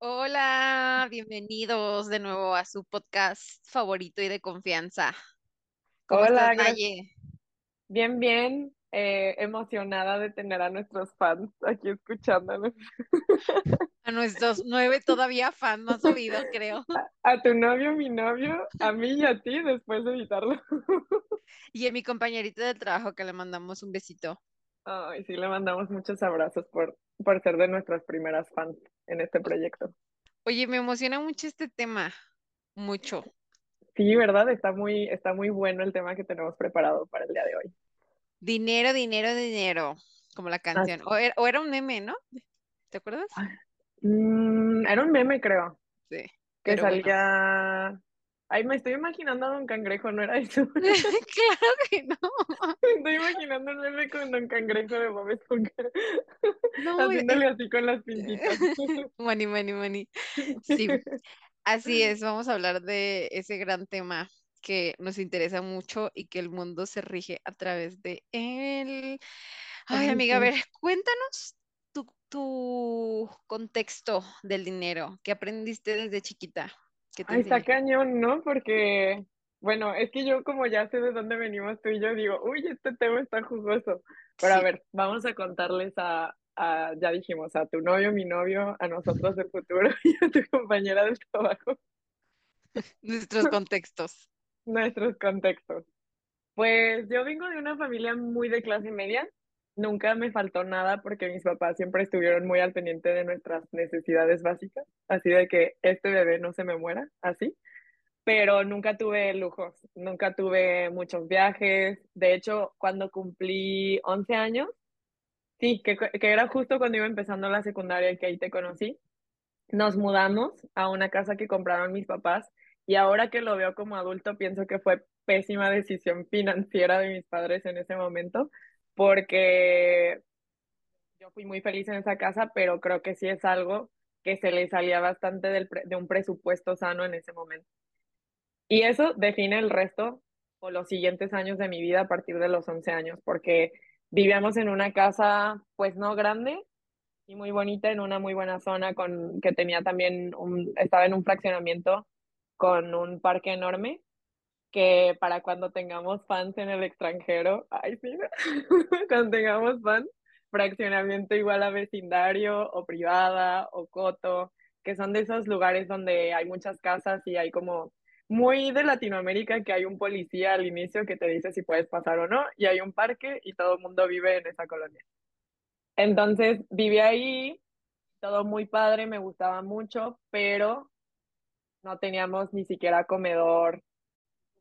Hola, bienvenidos de nuevo a su podcast favorito y de confianza. ¿Cómo estás, Hola. Naye? Bien, bien. eh, emocionada de tener a nuestros fans aquí escuchándonos. A nuestros nueve todavía fans no has oído, creo. A tu novio, mi novio, a mí y a ti después de editarlo. Y a mi compañerita de trabajo que le mandamos un besito. Ay, sí, le mandamos muchos abrazos por, por ser de nuestras primeras fans en este proyecto. Oye, me emociona mucho este tema, mucho. Sí, ¿verdad? Está muy, está muy bueno el tema que tenemos preparado para el día de hoy. Dinero, dinero, dinero, como la canción. O era, o era un meme, ¿no? ¿Te acuerdas? mm, era un meme, creo, Sí, que bueno. Ay, me estoy imaginando a Don Cangrejo, ¿no era eso? Claro que no. Me estoy imaginando un meme con Don Cangrejo de Bob Esponja, No, haciéndole así con las pintitas. money, money, money. Sí, Así es, vamos a hablar de ese gran tema que nos interesa mucho y que el mundo se rige a través de él. Ay, amiga, a ver, cuéntanos tu, tu contexto del dinero que aprendiste desde chiquita, te Ay, está cañón, ¿no? Porque, bueno, es que yo como ya sé de dónde venimos tú y yo, digo, uy, este tema está jugoso. Pero a ver, vamos a contarles a, a, ya dijimos, a tu novio, mi novio, a nosotros del futuro y a tu compañera del trabajo, nuestros contextos. nuestros contextos. Pues yo vengo de una familia muy de clase media. Nunca me faltó nada porque mis papás siempre estuvieron muy al pendiente de nuestras necesidades básicas, así de que este bebé no se me muera, así. Pero nunca tuve lujos, nunca tuve muchos viajes. De hecho, cuando cumplí 11 años, sí, que, que era justo cuando iba empezando la secundaria y que ahí te conocí, nos mudamos a una casa que compraron mis papás y ahora que lo veo como adulto pienso que fue pésima decisión financiera de mis padres en ese momento porque yo fui muy feliz en esa casa, pero creo que sí es algo que se le salía bastante del de un presupuesto sano en ese momento. Y eso define el resto o los siguientes años de mi vida a partir de los 11 años, porque vivíamos en una casa pues no grande, y muy bonita en una muy buena zona con que tenía también un, estaba en un fraccionamiento con un parque enorme que para cuando tengamos fans en el extranjero, ay sí, cuando tengamos fans, fraccionamiento igual a vecindario o privada o coto, que son de esos lugares donde hay muchas casas y hay como muy de Latinoamérica que hay un policía al inicio que te dice si puedes pasar o no y hay un parque y todo el mundo vive en esa colonia. Entonces viví ahí todo muy padre, me gustaba mucho, pero no teníamos ni siquiera comedor,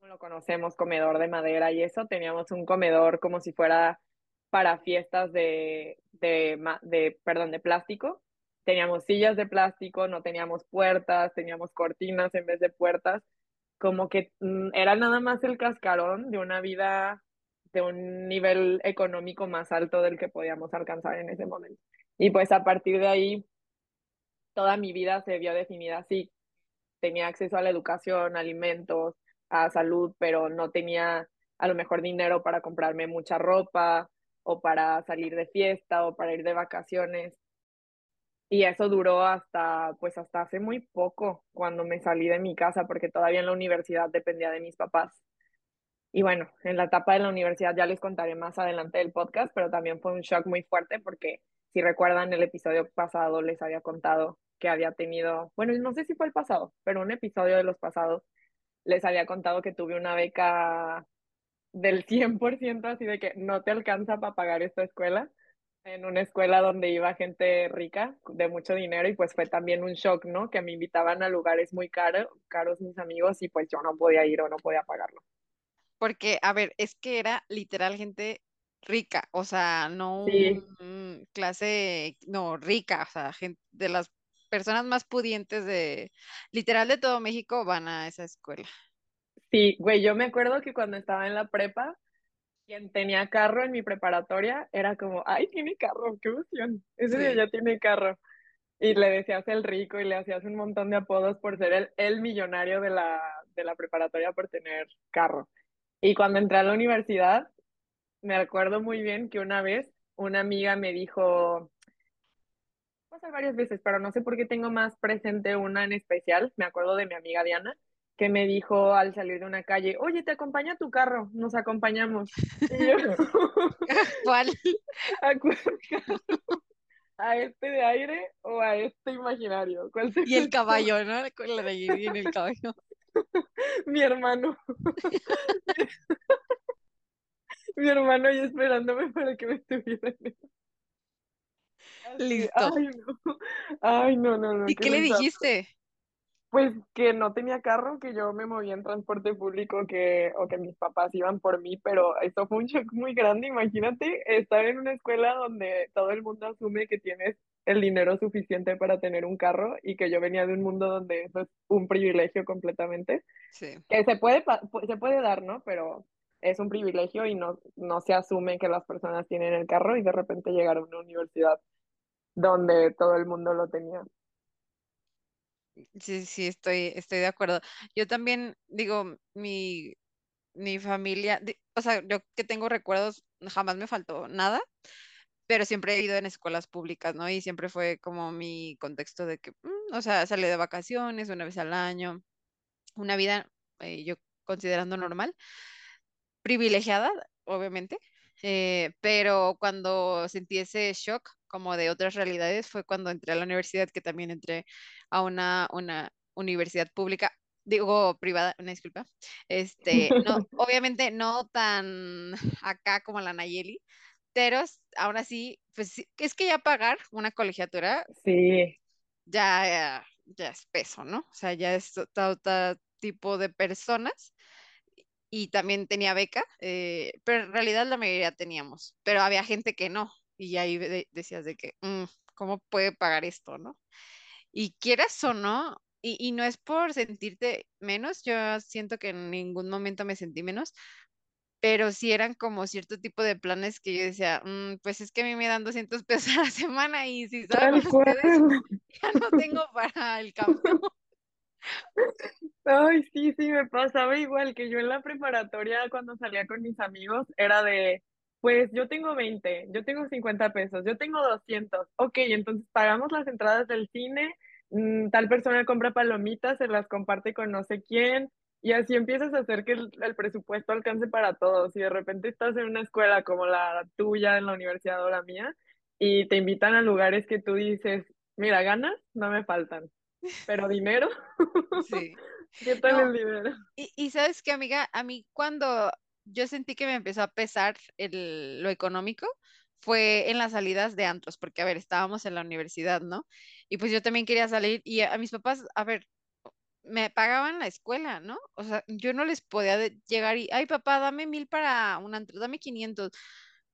lo conocemos, comedor de madera y eso, teníamos un comedor como si fuera para fiestas de, de, de, perdón, de plástico. Teníamos sillas de plástico, no teníamos puertas, teníamos cortinas en vez de puertas, como que mm, era nada más el cascarón de una vida de un nivel económico más alto del que podíamos alcanzar en ese momento. Y pues a partir de ahí toda mi vida se vio definida así. Tenía acceso a la educación, alimentos, a salud, pero no tenía a lo mejor dinero para comprarme mucha ropa o para salir de fiesta o para ir de vacaciones. Y eso duró hasta, pues hasta hace muy poco, cuando me salí de mi casa, porque todavía en la universidad dependía de mis papás. Y bueno, en la etapa de la universidad ya les contaré más adelante del podcast, pero también fue un shock muy fuerte porque si recuerdan el episodio pasado les había contado que había tenido, bueno, no sé si fue el pasado, pero un episodio de los pasados les había contado que tuve una beca del 100% así de que no te alcanza para pagar esta escuela, en una escuela donde iba gente rica, de mucho dinero, y pues fue también un shock, ¿no? Que me invitaban a lugares muy caros, caros mis amigos, y pues yo no podía ir o no podía pagarlo. Porque, a ver, es que era literal gente rica, o sea, no Sí, un clase, no, rica, o sea, gente de las personas más pudientes de, literal de todo México van a esa escuela. Sí, güey, yo me acuerdo que cuando estaba en la prepa, quien tenía carro en mi preparatoria era como, ay, tiene carro, qué emoción, ese día Sí. ya tiene carro. Y le decías el rico y le hacías un montón de apodos por ser el, el millonario de la, de la preparatoria por tener carro. Y cuando entré a la universidad, me acuerdo muy bien que una vez una amiga me dijo, pasar varias veces, pero no sé por qué tengo más presente una en especial. Me acuerdo de mi amiga Diana, que me dijo al salir de una calle, oye, te acompaña tu carro, nos acompañamos. Y yo, ¿Cuál? ¿a cuál carro? ¿A este de aire o a este imaginario? ¿Cuál se Y el caballo, ¿no? Con la de en el caballo. Mi hermano. Mi hermano ahí esperándome para que me estuviera. Listo. ay, no. Ay, no, no, no. ¿Y qué qué le dijiste? Pues que no tenía carro, que yo me movía en transporte público, que, o que mis papás iban por mí, pero esto fue un shock muy grande. Imagínate estar en una escuela donde todo el mundo asume que tienes el dinero suficiente para tener un carro y que yo venía de un mundo donde eso es un privilegio completamente, Sí. que se puede, se puede dar, ¿no? Pero es un privilegio y no, no se asume que las personas tienen el carro y de repente llegar a una universidad donde todo el mundo lo tenía. Sí, sí, estoy, estoy de acuerdo. Yo también digo, mi, mi familia, o sea, yo que tengo recuerdos, jamás me faltó nada, pero siempre he ido en escuelas públicas, ¿no? Y siempre fue como mi contexto de que, mm, o sea, salí de vacaciones una vez al año, una vida, eh, yo considerando normal, privilegiada, obviamente, eh, pero cuando sentí ese shock como de otras realidades fue cuando entré a la universidad, que también entré a una, una universidad pública, digo privada, una disculpa, este, no, obviamente no tan acá como la Nayeli, pero aún así, pues es que ya pagar una colegiatura Sí, ya, ya es peso, ¿no? O sea, ya es otro tipo de personas y también tenía beca, eh, pero en realidad la mayoría teníamos, pero había gente que no, y ahí de- decías de que, "Mm, ¿cómo puede pagar esto, no? Y quieras o no, y, y no es por sentirte menos, yo siento que en ningún momento me sentí menos, pero sí eran como cierto tipo de planes que yo decía, "Mm, pues es que a mí me dan 200 pesos a la semana y si saben ustedes, ya no tengo para el cambio. Ay, sí, sí, me pasaba igual que yo en la preparatoria cuando salía con mis amigos era de, pues yo tengo 20, yo tengo 50 pesos, yo tengo 200, ok, entonces pagamos las entradas del cine, mm, tal persona compra palomitas, se las comparte con no sé quién, y así empiezas a hacer que el, el presupuesto alcance para todos, y de repente estás en una escuela como la tuya, en la universidad o la mía, y te invitan a lugares que tú dices, mira, ganas, no me faltan, pero dinero, Sí. ¿qué tal No, el dinero? Y, y sabes qué, amiga, a mí cuando yo sentí que me empezó a pesar el, lo económico fue en las salidas de antros, porque a ver, estábamos en la universidad, ¿no? Y pues yo también quería salir y a, a mis papás, a ver, me pagaban la escuela, ¿no? O sea, yo no les podía llegar y, ay, papá, dame mil para un antro, dame 500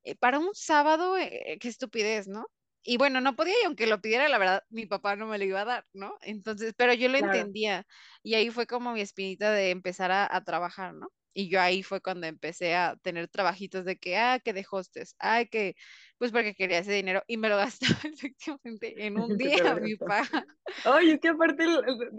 eh, para un sábado, eh, qué estupidez, ¿no? Y bueno, no podía, y aunque lo pidiera, la verdad, mi papá no me lo iba a dar, ¿no? Entonces, pero yo lo Claro. entendía, y ahí fue como mi espinita de empezar a, a trabajar, ¿no? Y yo ahí fue cuando empecé a tener trabajitos de que, ah, que de hostes, ah, que, pues porque quería ese dinero, y me lo gastaba efectivamente en un día, lo mi paga. Oye, es que aparte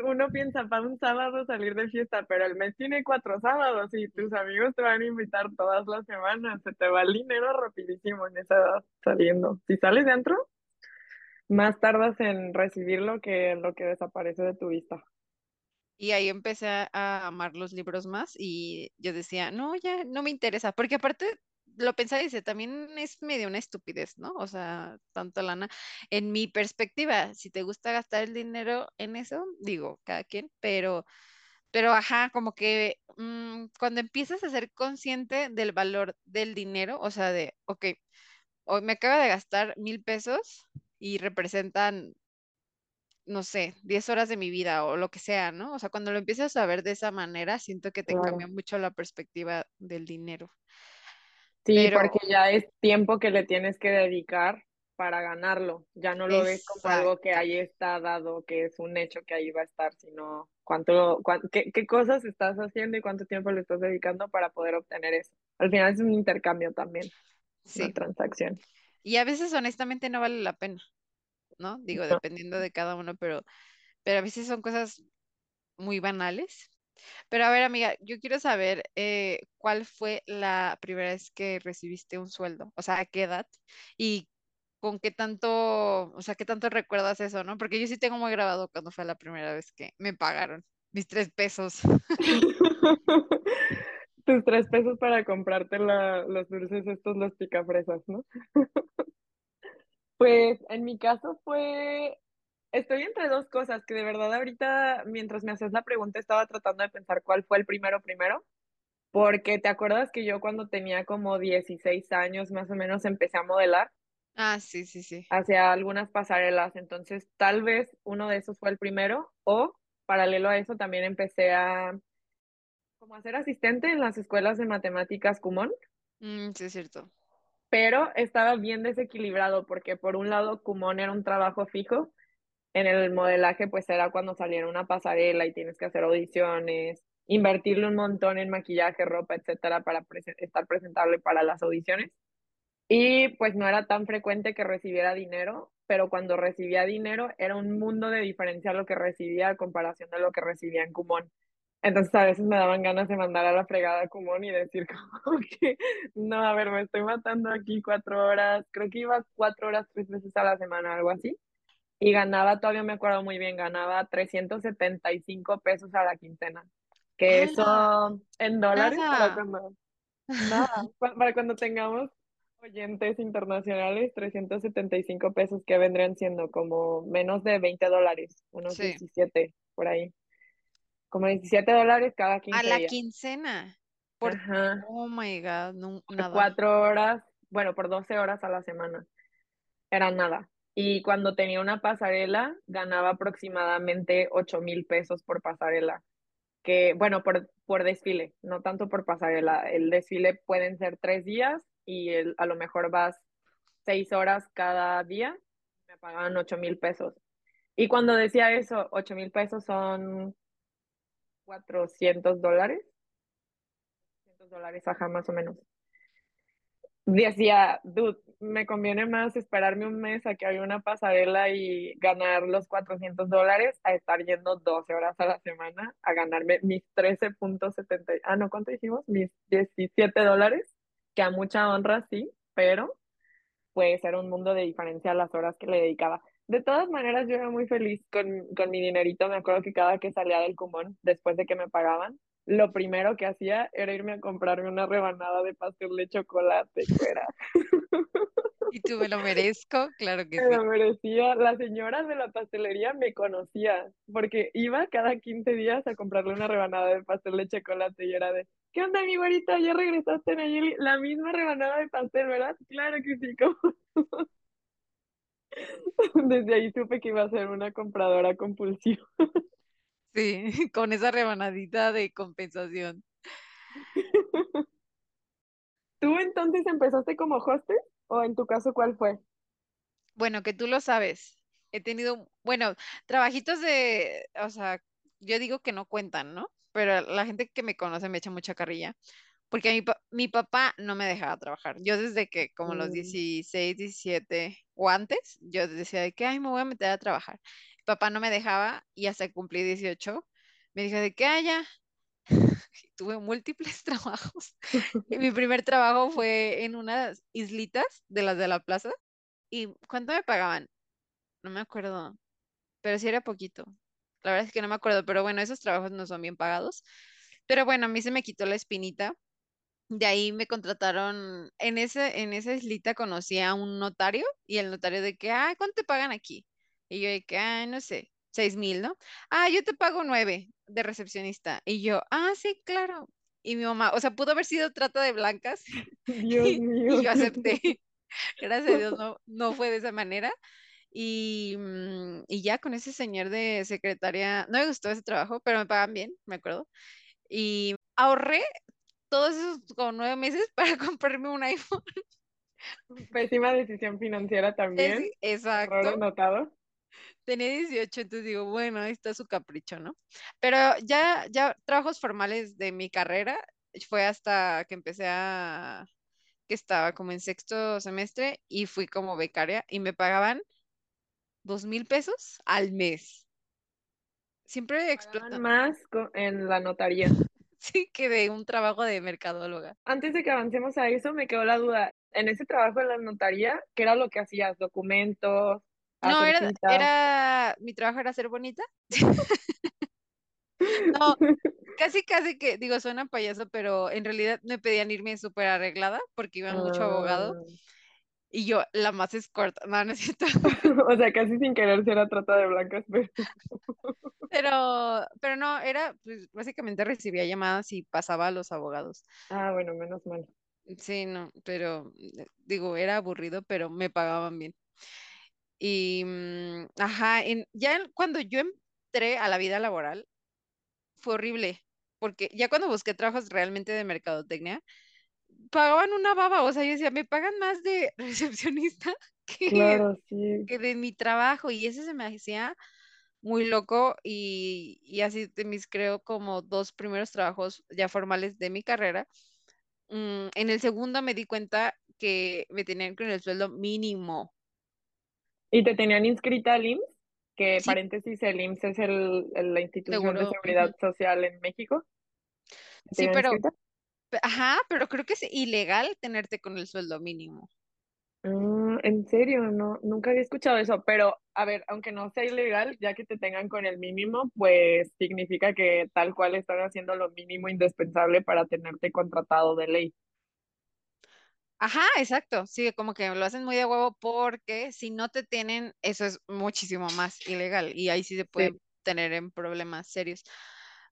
uno piensa para un sábado salir de fiesta, pero el mes tiene cuatro sábados y tus amigos te van a invitar todas las semanas. Se te va el dinero rapidísimo en esa edad saliendo. Si sales de antro, más tardas en recibirlo que lo que desaparece de tu vista. Y ahí empecé a, amar los libros más y yo decía, no, ya no me interesa, porque aparte lo pensaba y dice, también es medio una estupidez, ¿no? O sea, tanto lana. En mi perspectiva, si te gusta gastar el dinero en eso, digo, cada quien, pero, pero ajá, como que mm, cuando empiezas a ser consciente del valor del dinero, o sea, de, ok, hoy me acabo de gastar mil pesos y representan no sé, 10 horas de mi vida o lo que sea, ¿no? O sea, cuando lo empiezas a ver de esa manera, siento que te cambia Claro. mucho la perspectiva del dinero. Sí, Pero, porque ya es tiempo que le tienes que dedicar para ganarlo. Ya no lo ves como algo que ahí está dado, que es un hecho que ahí va a estar, sino cuánto, cuán- qué, qué cosas estás haciendo y cuánto tiempo le estás dedicando para poder obtener eso. Al final es un intercambio también, una sí. transacción. Y a veces honestamente no vale la pena, ¿no? Digo, dependiendo de cada uno, pero, pero a veces son cosas muy banales. Pero a ver, amiga, yo quiero saber eh, cuál fue la primera vez que recibiste un sueldo, o sea, a qué edad y con qué tanto, o sea, qué tanto recuerdas eso, ¿no? Porque yo sí tengo muy grabado cuando fue la primera vez que me pagaron mis tres pesos. Tus tres pesos para comprarte la, los dulces estos, los picafresas, ¿no? Pues en mi caso fue, estoy entre dos cosas, que de verdad ahorita, mientras me haces la pregunta, estaba tratando de pensar cuál fue el primero primero, porque te acuerdas que yo cuando tenía como 16 años más o menos empecé a modelar Ah, sí, sí, sí. hacia algunas pasarelas, entonces tal vez uno de esos fue el primero, o paralelo a eso también empecé a como a ser asistente en las escuelas de matemáticas Kumon. Mm, sí, es cierto. Pero estaba bien desequilibrado porque por un lado Kumon era un trabajo fijo, en el modelaje pues era cuando saliera una pasarela y tienes que hacer audiciones, invertirle un montón en maquillaje, ropa, etcétera, para estar presentable para las audiciones. Y pues no era tan frecuente que recibiera dinero, pero cuando recibía dinero era un mundo de diferencia lo que recibía a comparación de lo que recibía en Kumon. Entonces a veces me daban ganas de mandar a la fregada a Kumon y decir como que, no, a ver, me estoy matando aquí cuatro horas, creo que iba cuatro horas tres veces a la semana, algo así. Y ganaba, todavía me acuerdo muy bien, ganaba 375 pesos a la quincena. Que eso en dólares para cuando, nada, pa- para cuando tengamos oyentes internacionales, 375 pesos que vendrían siendo como menos de 20 dólares, unos Sí. 17 por ahí. Como 17 dólares cada A 15 la días. quincena. Por, Ajá. oh my God, no, Por nada. cuatro horas, bueno, por 12 horas a la semana. Era nada. Y cuando tenía una pasarela, ganaba aproximadamente 8 mil pesos por pasarela. Que, bueno, por, por desfile, no tanto por pasarela. El desfile pueden ser tres días y el- a lo mejor vas seis horas cada día. Me pagaban 8 mil pesos. Y cuando decía eso, 8 mil pesos son 400 dólares. 400 dólares, ajá, más o menos. Decía, dude, me conviene más esperarme un mes a que haya una pasarela y ganar los 400 dólares a estar yendo 12 horas a la semana a ganarme mis 13.70, ah, no, ¿cuánto dijimos? Mis 17 dólares, que a mucha honra sí, pero pues era un mundo de diferencia las horas que le dedicaba. De todas maneras, yo era muy feliz con, con mi dinerito. Me acuerdo que cada que salía del Kumon, después de que me pagaban, lo primero que hacía era irme a comprarme una rebanada de pastel de chocolate, fuera. ¿Y tú me lo merezco? Claro que Me sí. lo merecía. La señora de la pastelería me conocía, porque iba cada 15 días a comprarle una rebanada de pastel de chocolate y era de, ¿qué onda, mi güerita? ¿Ya regresaste, Nayeli? La misma rebanada de pastel, ¿verdad? Claro que sí, como Desde ahí supe que iba a ser una compradora compulsiva. Sí, con esa rebanadita de compensación. ¿Tú entonces empezaste como hostess o en tu caso cuál fue? Bueno, que tú lo sabes. He tenido, bueno, trabajitos de, o sea, yo digo que no cuentan, ¿no? Pero la gente que me conoce me echa mucha carrilla, porque mi, mi papá no me dejaba trabajar. Yo desde que como los Mm, 16, 17 o antes, yo decía de que, ay, me voy a meter a trabajar. Mi papá no me dejaba y hasta cumplí 18, me dijo de que, ah, ya, tuve múltiples trabajos. Y mi primer trabajo fue en unas islitas de las de la plaza. ¿Y cuánto me pagaban? No me acuerdo, pero sí era poquito. La verdad es que no me acuerdo, pero bueno, esos trabajos no son bien pagados. Pero bueno, a mí se me quitó la espinita. De ahí me contrataron, en ese, en esa islita conocí a un notario y el notario de que, ah, ¿cuánto te pagan aquí? Y yo de que, ah, no sé, seis mil, ¿no? Ah, yo te pago nueve de recepcionista. Y yo, ah, sí, claro. Y mi mamá, o sea, pudo haber sido trata de blancas Dios y mío. yo acepté. Gracias a Dios no, no fue de esa manera. Y, mm, y ya con ese señor de secretaria, no me gustó ese trabajo, pero me pagan bien, me acuerdo. Y ahorré todos esos como nueve meses para comprarme un iPhone. Pésima decisión financiera Es, también. Error exacto. anotado. Tenía 18, entonces digo, bueno, ahí está su capricho, ¿no? Pero ya, ya trabajos formales de mi carrera fue hasta que empecé a, que estaba como en sexto semestre y fui como becaria y me pagaban dos mil pesos al mes. Siempre explotan. más en la notaría. Sí, que de un trabajo de mercadóloga. Antes de que avancemos a eso, me quedó la duda. en ese trabajo de la notaría, ¿qué era lo que hacías? ¿Documentos? No, ¿Hacer era, era, mi trabajo era ser bonita. No, casi, casi que, digo, suena payaso, pero en realidad me pedían irme súper arreglada porque iban mucho abogado Ah, y yo la más escort, no, no es cierto. o sea, casi sin querer si era trata de blancas, pero... Pero, pero no, era, pues básicamente recibía llamadas y pasaba a los abogados. Ah, bueno, menos mal. Sí, no, pero eh, digo, era aburrido, pero me pagaban bien. Y, mm, ajá, en- ya cuando yo entré a la vida laboral, fue horrible, porque ya cuando busqué trabajos realmente de mercadotecnia, pagaban una baba, o sea, yo decía, me pagan más de recepcionista que, Claro, sí. que de mi trabajo, y eso se me hacía muy loco, y, y así de mis, creo, como dos primeros trabajos ya formales de mi carrera, mm, en el segundo me di cuenta que me tenían con el sueldo mínimo. ¿Y te tenían inscrita al IMSS? Que Sí, paréntesis, el IMSS es el, el- la institución de seguro. seguridad social en México. ¿Te Sí, pero, inscrita? Ajá, pero creo que es ilegal tenerte con el sueldo mínimo. Ah, en serio, no, nunca había escuchado eso, pero a ver, aunque no sea ilegal, ya que te tengan con el mínimo, pues significa que tal cual están haciendo lo mínimo indispensable para tenerte contratado de ley. Ajá, exacto. Sí, como que lo hacen muy de huevo porque si no te tienen, eso es muchísimo más ilegal y ahí sí se Sí, pueden tener en problemas serios.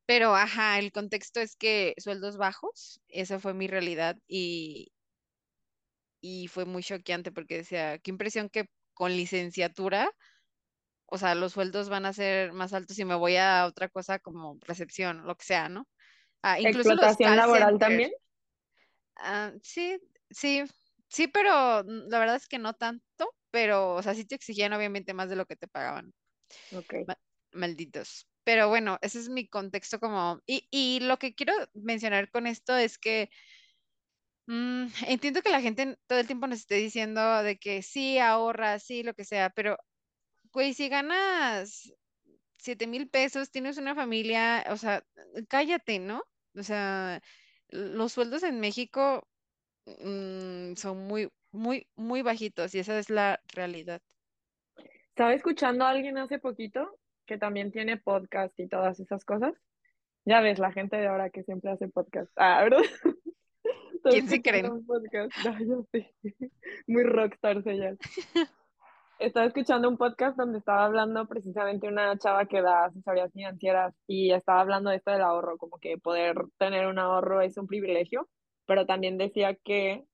Pero, ajá, el contexto es que sueldos bajos, esa fue mi realidad y, y fue muy choqueante porque decía, qué impresión que con licenciatura, o sea, los sueldos van a ser más altos si me voy a otra cosa como recepción, lo que sea, ¿no? Ah, incluso explotación laboral también. Ah, sí, sí, sí, pero mm, la verdad es que no tanto, pero, o sea, sí te exigían obviamente más de lo que te pagaban, Ok. ma- malditos. Pero bueno, ese es mi contexto como... Y, y lo que quiero mencionar con esto es que mm, entiendo que la gente todo el tiempo nos esté diciendo de que sí, ahorra, sí, lo que sea, pero, güey, si ganas siete mil pesos, tienes una familia, o sea, cállate, ¿no? O sea, los sueldos en México mm, son muy, muy, muy bajitos y esa es la realidad. Estaba escuchando a alguien hace poquito que también tiene podcast y todas esas cosas. Ya ves, la gente de ahora que siempre hace podcast. Ah, ¿verdad? ¿Quién se podcast. No, yo sí. Muy rockstar ella. Estaba escuchando un podcast donde estaba hablando precisamente una chava que da asesorías financieras y estaba hablando de esto del ahorro, como que poder tener un ahorro es un privilegio, pero también decía que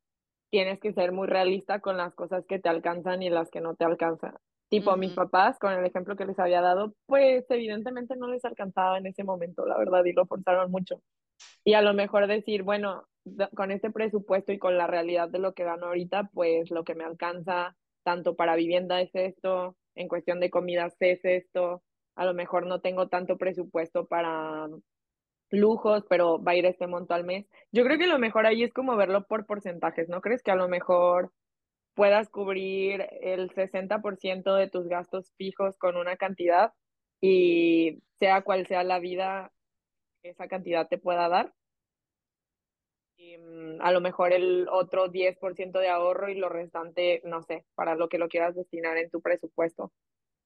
tienes que ser muy realista con las cosas que te alcanzan y las que no te alcanzan. Tipo, mis Ujú, papás, con el ejemplo que les había dado, pues evidentemente no les alcanzaba en ese momento, la verdad, y lo forzaron mucho. Y a lo mejor decir, bueno, con este presupuesto y con la realidad de lo que gano ahorita, pues lo que me alcanza tanto para vivienda es esto, en cuestión de comidas es esto, a lo mejor no tengo tanto presupuesto para lujos, pero va a ir este monto al mes. Yo creo que lo mejor ahí es como verlo por porcentajes, ¿no crees que a lo mejor puedas cubrir el 60% de tus gastos fijos con una cantidad y sea cual sea la vida, esa cantidad te pueda dar? y, mm, a lo mejor el otro 10% de ahorro y lo restante, no sé, para lo que lo quieras destinar en tu presupuesto.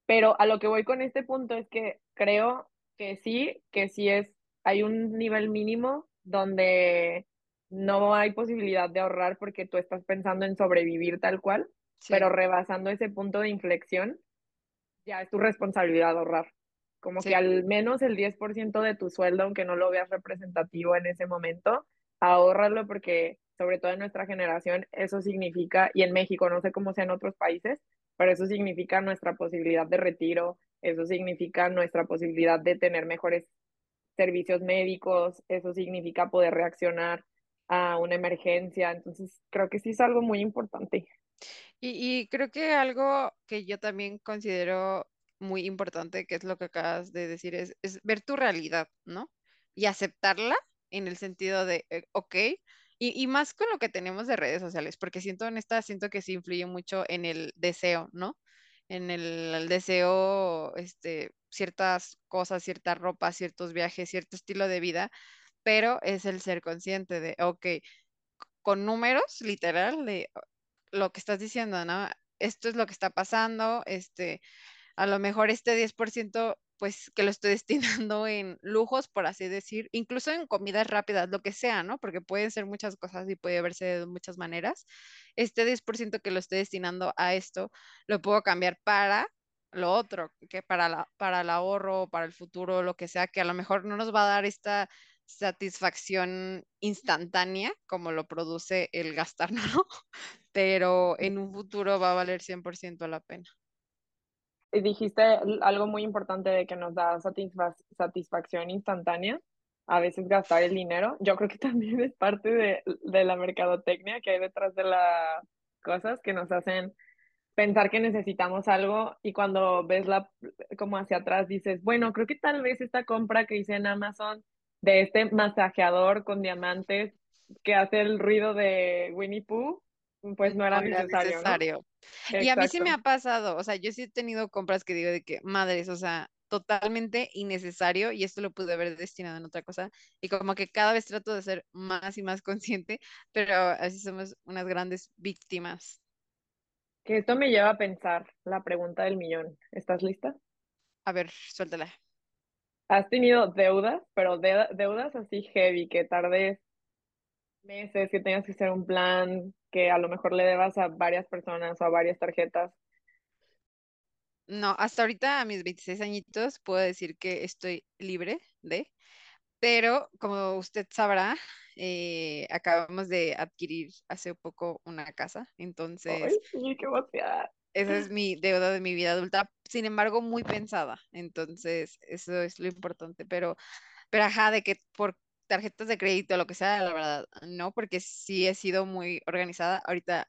Pero a lo que voy con este punto es que creo que sí, que sí es, hay un nivel mínimo donde no hay posibilidad de ahorrar porque tú estás pensando en sobrevivir tal cual, Sí, pero rebasando ese punto de inflexión, ya es tu responsabilidad ahorrar. Como que sí, al menos el 10% de tu sueldo, aunque no lo veas representativo en ese momento, ahórralo porque sobre todo en nuestra generación eso significa, y en México, no sé cómo sea en otros países, pero eso significa nuestra posibilidad de retiro, eso significa nuestra posibilidad de tener mejores servicios médicos, eso significa poder reaccionar a una emergencia. Entonces, creo que sí es algo muy importante. Y, y creo que algo que yo también considero muy importante, que es lo que acabas de decir, es, es ver tu realidad, ¿no? Y aceptarla en el sentido de, eh, ok, y, y más con lo que tenemos de redes sociales, porque siento en esta, siento que sí influye mucho en el deseo, ¿no? En el, el deseo, este, ciertas cosas, cierta ropa, ciertos viajes, cierto estilo de vida, pero es el ser consciente de, ok, con números, literal, de lo que estás diciendo, ¿no? Esto es lo que está pasando, este, a lo mejor este 10% pues que lo estoy destinando en lujos, por así decir, incluso en comidas rápidas, lo que sea, ¿no? Porque pueden ser muchas cosas y puede verse de muchas maneras. Este 10% que lo estoy destinando a esto, lo puedo cambiar para lo otro, que para, la, para el ahorro, para el futuro, lo que sea, que a lo mejor no nos va a dar esta satisfacción instantánea como lo produce el gastar, ¿no? Pero en un futuro va a valer 100% la pena dijiste algo muy importante de que nos da satisfacción instantánea, a veces gastar el dinero. Yo creo que también es parte de, de la mercadotecnia que hay detrás de las cosas que nos hacen pensar que necesitamos algo y cuando ves la como hacia atrás dices, bueno, creo que tal vez esta compra que hice en Amazon de este masajeador con diamantes que hace el ruido de Winnie Pooh, pues no era, necesario. Y a mí sí me ha pasado, o sea, yo sí he tenido compras que digo de que, madres, o sea, totalmente innecesario y esto lo pude haber destinado en otra cosa y como que cada vez trato de ser más y más consciente, pero así somos unas grandes víctimas. Que esto me lleva a pensar la pregunta del millón. ¿Estás lista? A ver, suéltala. ¿Has tenido deudas, pero deudas así heavy, que tardes meses, que tengas que hacer un plan, que a lo mejor le debas a varias personas o a varias tarjetas? No, hasta ahorita a mis 26 añitos puedo decir que estoy libre de, pero como usted sabrá, eh, acabamos de adquirir hace poco una casa, entonces... ¡Ay, qué Esa es mi deuda de mi vida adulta, sin embargo, muy pensada, entonces eso es lo importante, pero, pero ajá, de que por tarjetas de crédito, lo que sea, la verdad, no, porque sí he sido muy organizada. Ahorita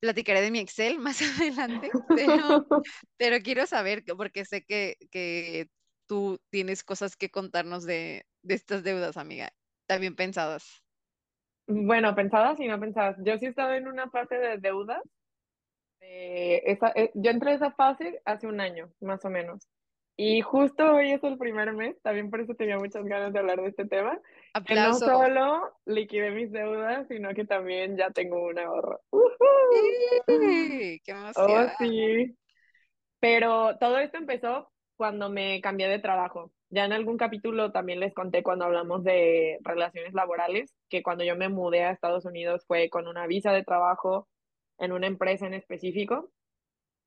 platicaré de mi Excel más adelante, pero, pero quiero saber, porque sé que, que tú tienes cosas que contarnos de, de estas deudas, amiga, también pensadas. Bueno, pensadas y no pensadas. Yo sí he estado en una fase de deudas. Esa, eh, yo entré a esa fase hace un año, más o menos. Y justo hoy es el primer mes, también por eso tenía muchas ganas de hablar de este tema. Que no solo liquidé mis deudas, sino que también ya tengo un ahorro. ¡Qué emoción! Oh, sí. Pero todo esto empezó cuando me cambié de trabajo. Ya en algún capítulo también les conté cuando hablamos de relaciones laborales, que cuando yo me mudé a Estados Unidos fue con una visa de trabajo en una empresa en específico.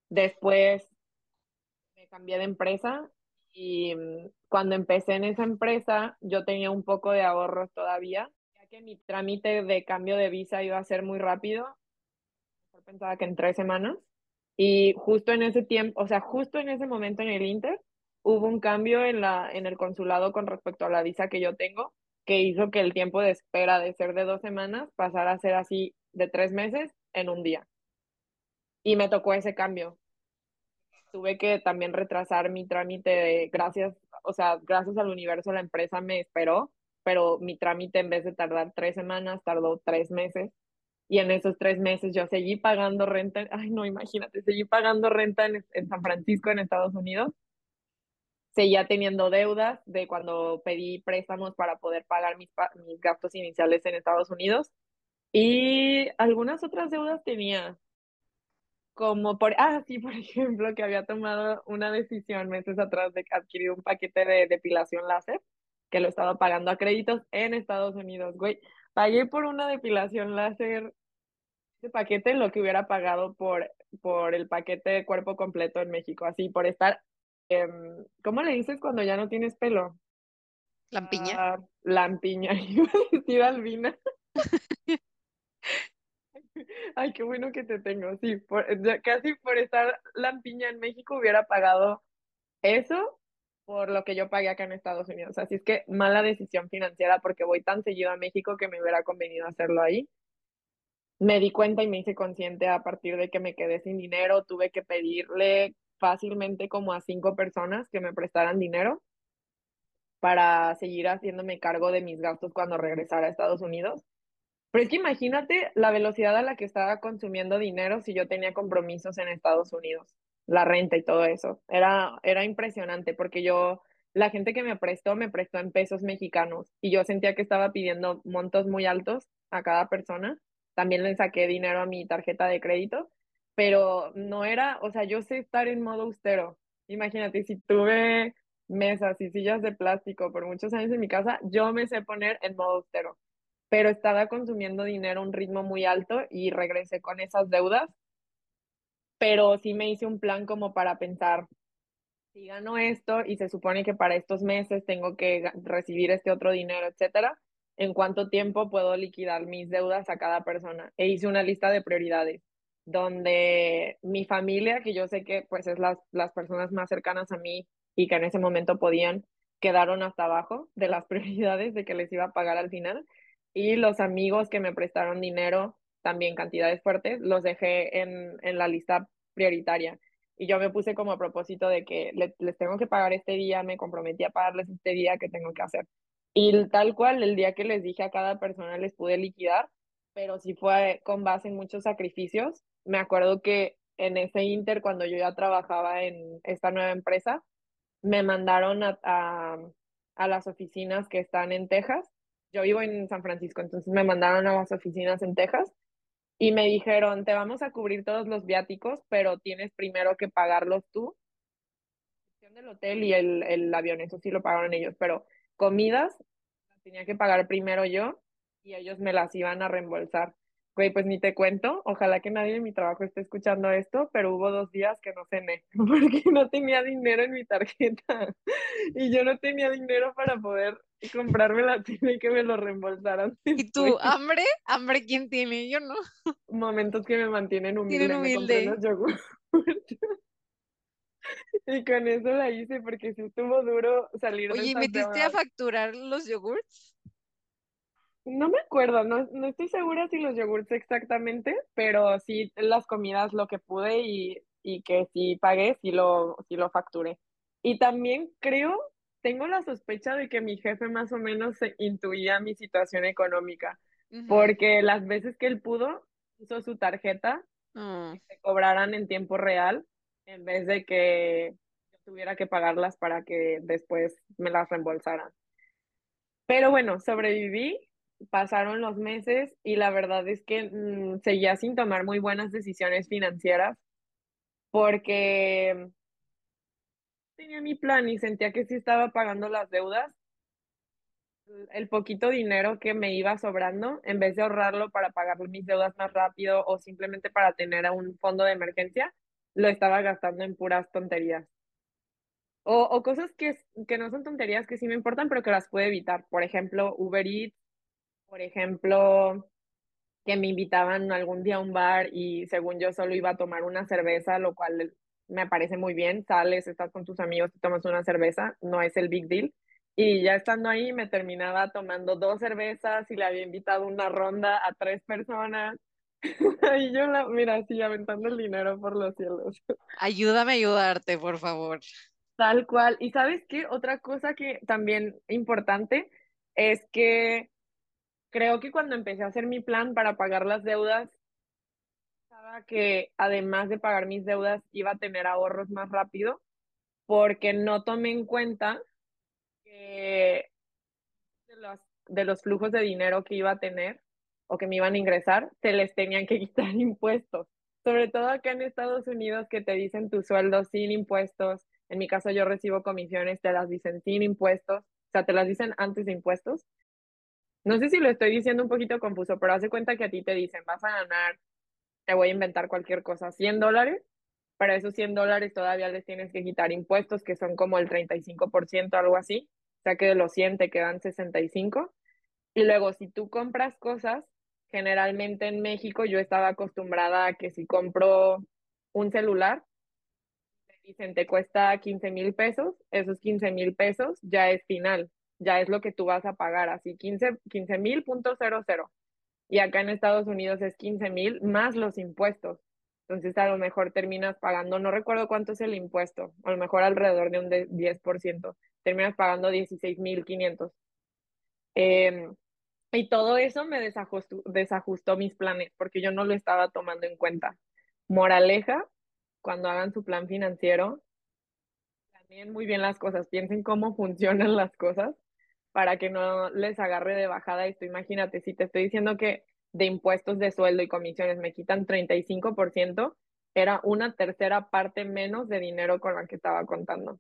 Después cambié de empresa y mm, cuando empecé en esa empresa yo tenía un poco de ahorros todavía, ya que mi trámite de cambio de visa iba a ser muy rápido. Yo pensaba que en tres semanas. Y justo en ese tiempo, o sea, justo en ese momento en el Inter, hubo un cambio en, la, en el consulado con respecto a la visa que yo tengo, que hizo que el tiempo de espera de ser de dos semanas pasara a ser así de tres meses en un día. Y me tocó ese cambio tuve que también retrasar mi trámite gracias, o sea, gracias al universo la empresa me esperó, pero mi trámite en vez de tardar tres semanas, tardó tres meses. Y en esos tres meses yo seguí pagando renta, ay no, imagínate, seguí pagando renta en, en San Francisco, en Estados Unidos. Seguía teniendo deudas de cuando pedí préstamos para poder pagar mis, mis gastos iniciales en Estados Unidos. Y algunas otras deudas tenía, como por, ah, sí, por ejemplo, que había tomado una decisión meses atrás de adquirir un paquete de depilación láser, que lo estaba pagando a créditos en Estados Unidos, güey. Pagué por una depilación láser ese paquete lo que hubiera pagado por, por el paquete de cuerpo completo en México, así por estar, em, ¿cómo le dices cuando ya no tienes pelo? Lampiña. Ah, lampiña, iba a decir albina. Ay, qué bueno que te tengo. Sí, casi por estar lampiña en México hubiera pagado eso por lo que yo pagué acá en Estados Unidos. Así es que mala decisión financiera porque voy tan seguido a México que me hubiera convenido hacerlo ahí. Me di cuenta y me hice consciente a partir de que me quedé sin dinero. Tuve que pedirle fácilmente como a cinco personas que me prestaran dinero para seguir haciéndome cargo de mis gastos cuando regresara a Estados Unidos. Pero es que imagínate la velocidad a la que estaba consumiendo dinero si yo tenía compromisos en Estados Unidos, la renta y todo eso. Era, era impresionante porque yo, la gente que me prestó, me prestó en pesos mexicanos y yo sentía que estaba pidiendo montos muy altos a cada persona también le saqué dinero a mi tarjeta de crédito, pero no era, o sea, yo sé estar en modo austero. Imagínate, si tuve mesas y sillas de plástico por muchos años en mi casa, yo me sé poner en modo austero, pero estaba consumiendo dinero a un ritmo muy alto y regresé con esas deudas, pero sí me hice un plan como para pensar, si gano esto y se supone que para estos meses tengo que recibir este otro dinero, etcétera, ¿en cuánto tiempo puedo liquidar mis deudas a cada persona? E hice una lista de prioridades donde mi familia, que yo sé que pues es las, las personas más cercanas a mí y que en ese momento podían, quedaron hasta abajo de las prioridades de que les iba a pagar al final. Y los amigos que me prestaron dinero, también cantidades fuertes, los dejé en, en la lista prioritaria. Y yo me puse como a propósito de que les tengo que pagar este día, me comprometí a pagarles este día que tengo que hacer. Y tal cual, el día que les dije a cada persona les pude liquidar, pero sí fue con base en muchos sacrificios. Me acuerdo que en ese inter, cuando yo ya trabajaba en esta nueva empresa, me mandaron a, a, a las oficinas que están en Texas. Yo vivo en San Francisco, entonces me mandaron a las oficinas en Texas y me dijeron, te vamos a cubrir todos los viáticos, pero tienes primero que pagarlos tú. del hotel y el, el avión, eso sí lo pagaron ellos, pero comidas las tenía que pagar primero yo y ellos me las iban a reembolsar. Güey, pues ni te cuento, ojalá que nadie en mi trabajo esté escuchando esto, pero hubo dos días que no cené porque no tenía dinero en mi tarjeta y yo no tenía dinero para poder comprarme la cena y que me lo reembolsaran. ¿Y tú, hambre? ¿Hambre quién tiene? Yo no. Momentos que me mantienen humilde. humilde. y con eso la hice porque sí estuvo duro salir Oye, ¿y metiste a facturar los yogurts? No me acuerdo, no, no estoy segura si los yogurts exactamente, pero sí las comidas lo que pude y, y que sí pagué, sí lo, sí lo facturé. Y también creo, tengo la sospecha de que mi jefe más o menos intuía mi situación económica, porque las veces que él pudo, usó su tarjeta mm. que se cobraran en tiempo real en vez de que tuviera que pagarlas para que después me las reembolsaran. Pero bueno, sobreviví pasaron los meses y la verdad es que mm, seguía sin tomar muy buenas decisiones financieras porque tenía mi plan y sentía que sí estaba pagando las deudas. El poquito dinero que me iba sobrando, en vez de ahorrarlo para pagar mis deudas más rápido o simplemente para tener un fondo de emergencia, lo estaba gastando en puras tonterías. O, o cosas que, que no son tonterías que sí me importan, pero que las puedo evitar. Por ejemplo, Uber Eats por ejemplo, que me invitaban algún día a un bar y según yo solo iba a tomar una cerveza, lo cual me parece muy bien, sales, estás con tus amigos y tomas una cerveza, no es el big deal. Y ya estando ahí me terminaba tomando dos cervezas y le había invitado una ronda a tres personas. y yo, la, mira, así aventando el dinero por los cielos. Ayúdame a ayudarte, por favor. Tal cual. Y sabes qué, otra cosa que también importante es que creo que cuando empecé a hacer mi plan para pagar las deudas, pensaba que además de pagar mis deudas iba a tener ahorros más rápido, porque no tomé en cuenta que de los, de los flujos de dinero que iba a tener o que me iban a ingresar, se les tenían que quitar impuestos. Sobre todo acá en Estados Unidos que te dicen tu sueldo sin impuestos. En mi caso yo recibo comisiones, te las dicen sin impuestos, o sea, te las dicen antes de impuestos no sé si lo estoy diciendo un poquito confuso, pero hace cuenta que a ti te dicen, vas a ganar, te voy a inventar cualquier cosa, 100 dólares. Para esos 100 dólares todavía les tienes que quitar impuestos, que son como el 35%, algo así. O sea que de los 100 te quedan 65. Y luego, si tú compras cosas, generalmente en México yo estaba acostumbrada a que si compro un celular, te dicen te cuesta 15 mil pesos, esos 15 mil pesos ya es final ya es lo que tú vas a pagar, así 15 mil punto cero cero. Y acá en Estados Unidos es 15 mil más los impuestos. Entonces a lo mejor terminas pagando, no recuerdo cuánto es el impuesto, a lo mejor alrededor de un 10%, terminas pagando 16 mil 500. Em, y todo eso me desajustó mis planes porque yo no lo estaba tomando en cuenta. Moraleja, cuando hagan su plan financiero, también muy bien las cosas, piensen cómo funcionan las cosas para que no les agarre de bajada esto. Imagínate, si te estoy diciendo que de impuestos de sueldo y comisiones me quitan 35%, era una tercera parte menos de dinero con la que estaba contando.